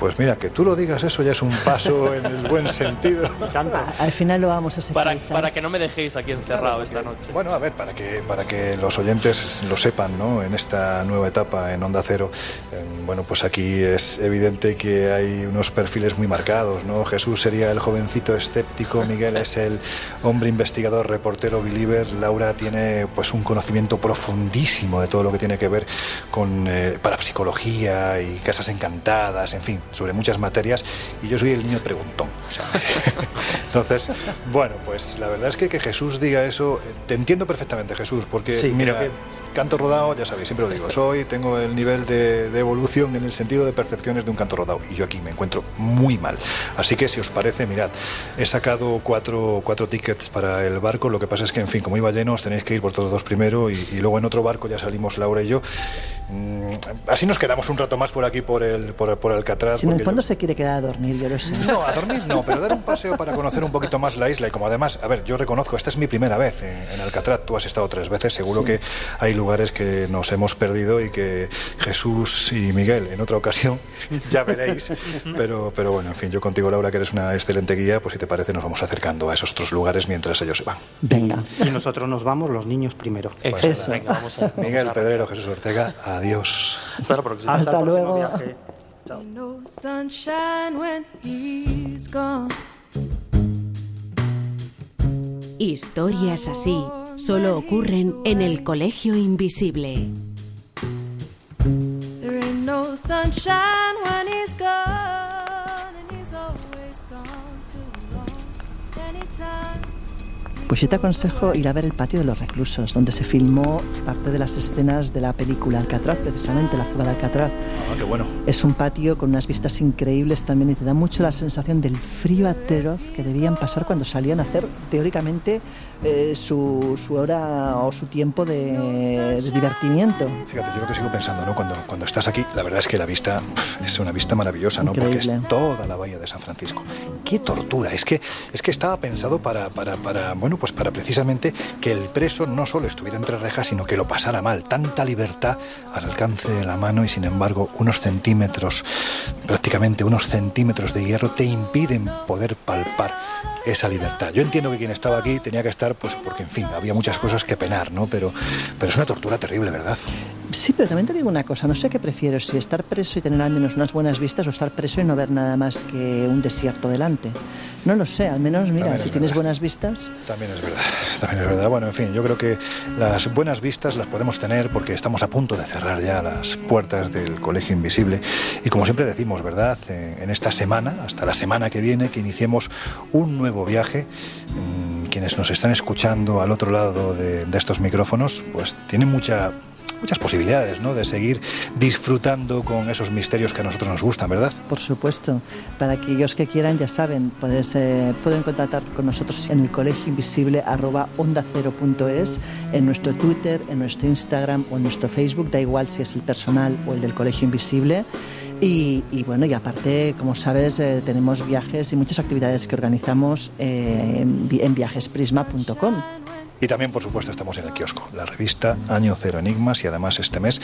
Pues mira, que tú lo digas eso ya es un paso en el buen sentido. Al final lo vamos a para, para que no me dejéis aquí encerrado claro, esta noche. Bueno, a ver, para que, para que los oyentes lo sepan, ¿no? En esta nueva etapa en Onda Cero, eh, bueno, pues aquí es evidente que hay unos perfiles muy marcados, ¿no? Jesús sería el jovencito escéptico, Miguel es el hombre investigador, reportero, believer, Laura tiene pues un conocimiento profundísimo de todo lo que tiene que ver con eh, parapsicología y casas encantadas, en fin, sobre muchas materias y yo soy el niño preguntón. Entonces, bueno, pues la verdad es que que Jesús diga eso, eh, te entiendo perfectamente Jesús, porque sí, mira, que... canto rodado, ya sabéis, siempre lo digo, soy, tengo el nivel de, de, evolución en el sentido de percepciones de un canto rodado y yo aquí me encuentro muy mal. Así que si os parece, mirad, he sacado cuatro, cuatro tickets para el barco, lo que pasa es que, en fin, como iba lleno, os tenéis que ir por todos dos primero y, y luego en otro barco ya salimos Laura y yo. Mm, así nos quedamos un rato más por aquí, por el, por, por Alcatraz. Si en el fondo yo... se quiere quedar a dormir, yo lo sé. No, a dormir no, pero dar un paseo para conocer un poquito más la isla. Y como además, a ver, yo reconozco, esta es mi primera vez en, en Alcatraz. Tú has estado tres veces, seguro sí. que hay lugares que nos hemos perdido y que Jesús y Miguel en otra ocasión ya veréis. Pero, pero bueno, en fin, yo contigo, Laura, que eres una excelente guía, pues si te parece, nos vamos acercando a esos otros lugares mientras ellos se van. Venga. Y nosotros nos vamos, los niños primero. Pues, Eso. Venga, vamos a, vamos Miguel a... Pedrero, Jesús Ortega, adiós. Hasta la próxima. Hasta, Hasta luego. Viaje. No sunshine when he's gone. Historias así solo ocurren en el Colegio Invisible. Pues yo te aconsejo ir a ver el patio de los reclusos, donde se filmó parte de las escenas de la película Alcatraz, precisamente la fuga de Alcatraz. Ah, qué bueno. Es un patio con unas vistas increíbles también y te da mucho la sensación del frío atroz que debían pasar cuando salían a hacer teóricamente eh, su, su, hora o su tiempo de, de, divertimiento. Fíjate, yo lo que sigo pensando, ¿no? Cuando, cuando estás aquí, la verdad es que la vista pff, es una vista maravillosa, ¿no? Increíble. Porque es toda la bahía de San Francisco. ¡Qué tortura! Es que, es que estaba pensado para, para, para, bueno, pues para precisamente que el preso no solo estuviera entre rejas, sino que lo pasara mal. Tanta libertad al alcance de la mano y, sin embargo, unos centímetros, prácticamente unos centímetros de hierro te impiden poder palpar esa libertad. Yo entiendo que quien estaba aquí tenía que estar, pues porque, en fin, había muchas cosas que penar, ¿no? Pero, pero es una tortura terrible, ¿verdad? Sí, pero también te digo una cosa, no sé qué prefiero, si estar preso y tener al menos unas buenas vistas o estar preso y no ver nada más que un desierto delante. No lo sé, al menos, mira, si tienes buenas vistas... También es verdad, también es verdad. Bueno, en fin, yo creo que las buenas vistas las podemos tener porque estamos a punto de cerrar ya las puertas del Colegio Invisible y como siempre decimos, ¿verdad? En esta semana, hasta la semana que viene, que iniciemos un nuevo viaje, mm, quienes nos están escuchando al otro lado de, estos micrófonos, pues tienen mucha muchas posibilidades, ¿no? De seguir disfrutando con esos misterios que a nosotros nos gustan, ¿verdad? Por supuesto. Para aquellos que quieran, ya saben, puedes, eh, pueden contactar con nosotros en el colegio invisible onda cero en nuestro Twitter, en nuestro Instagram o en nuestro Facebook, da igual si es el personal o el del colegio invisible. Y, bueno, y aparte, como sabes, eh, tenemos viajes y muchas actividades que organizamos eh, en, en viajesprisma.com. Y también, por supuesto, estamos en el kiosco, la revista Año Cero Enigmas y además este mes,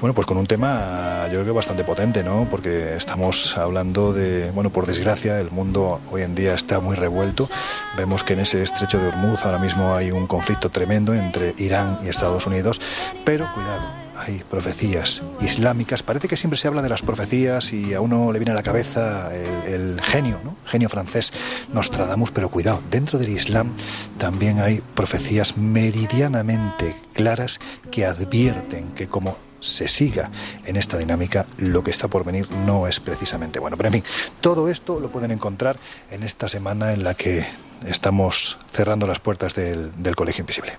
bueno, pues con un tema yo creo que bastante potente, ¿no? Porque estamos hablando de, bueno, por desgracia, el mundo hoy en día está muy revuelto. Vemos que en ese estrecho de Hormuz ahora mismo hay un conflicto tremendo entre Irán y Estados Unidos, pero cuidado hay profecías islámicas. Parece que siempre se habla de las profecías y a uno le viene a la cabeza el, genio, ¿no? genio francés Nostradamus, pero cuidado, dentro del Islam también hay profecías meridianamente claras que advierten que como se siga en esta dinámica, lo que está por venir no es precisamente bueno. Pero en fin, todo esto lo pueden encontrar en esta semana en la que estamos cerrando las puertas del Colegio Invisible.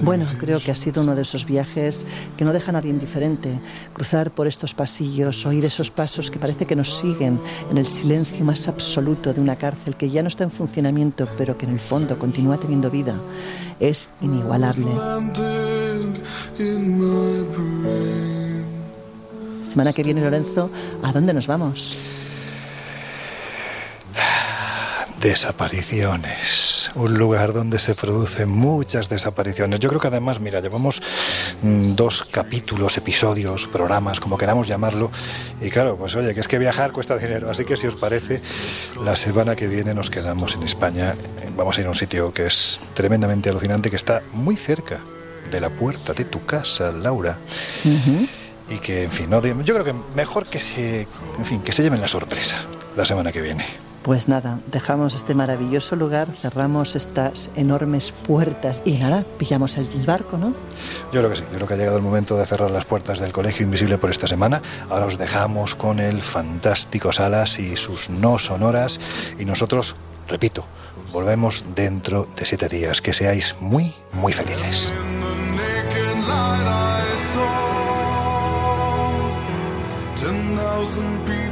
Bueno, creo que ha sido uno de esos viajes que no deja a nadie indiferente. Cruzar por estos pasillos, oír esos pasos que parece que nos siguen en el silencio más absoluto de una cárcel que ya no está en funcionamiento, pero que en el fondo continúa teniendo vida, es inigualable. Semana que viene, Lorenzo, ¿a dónde nos vamos? Desapariciones. Un lugar donde se producen muchas desapariciones. Yo creo que además, mira, llevamos mm, dos capítulos, episodios, programas, como queramos llamarlo. Y claro, pues oye, que es que viajar cuesta dinero. Así que si os parece, la semana que viene nos quedamos en España. Vamos a ir a un sitio que es tremendamente alucinante, que está muy cerca de la puerta de tu casa, Laura. Y que, en fin, no, yo creo que mejor que se, en fin, que se lleven la sorpresa la semana que viene. Pues nada, dejamos este maravilloso lugar, cerramos estas enormes puertas y nada, pillamos el barco, ¿no? Yo creo que sí, yo creo que ha llegado el momento de cerrar las puertas del Colegio Invisible por esta semana. Ahora os dejamos con el fantástico Salas y sus no sonoras y nosotros, repito, volvemos dentro de siete días. Que seáis muy, muy felices. thousand people,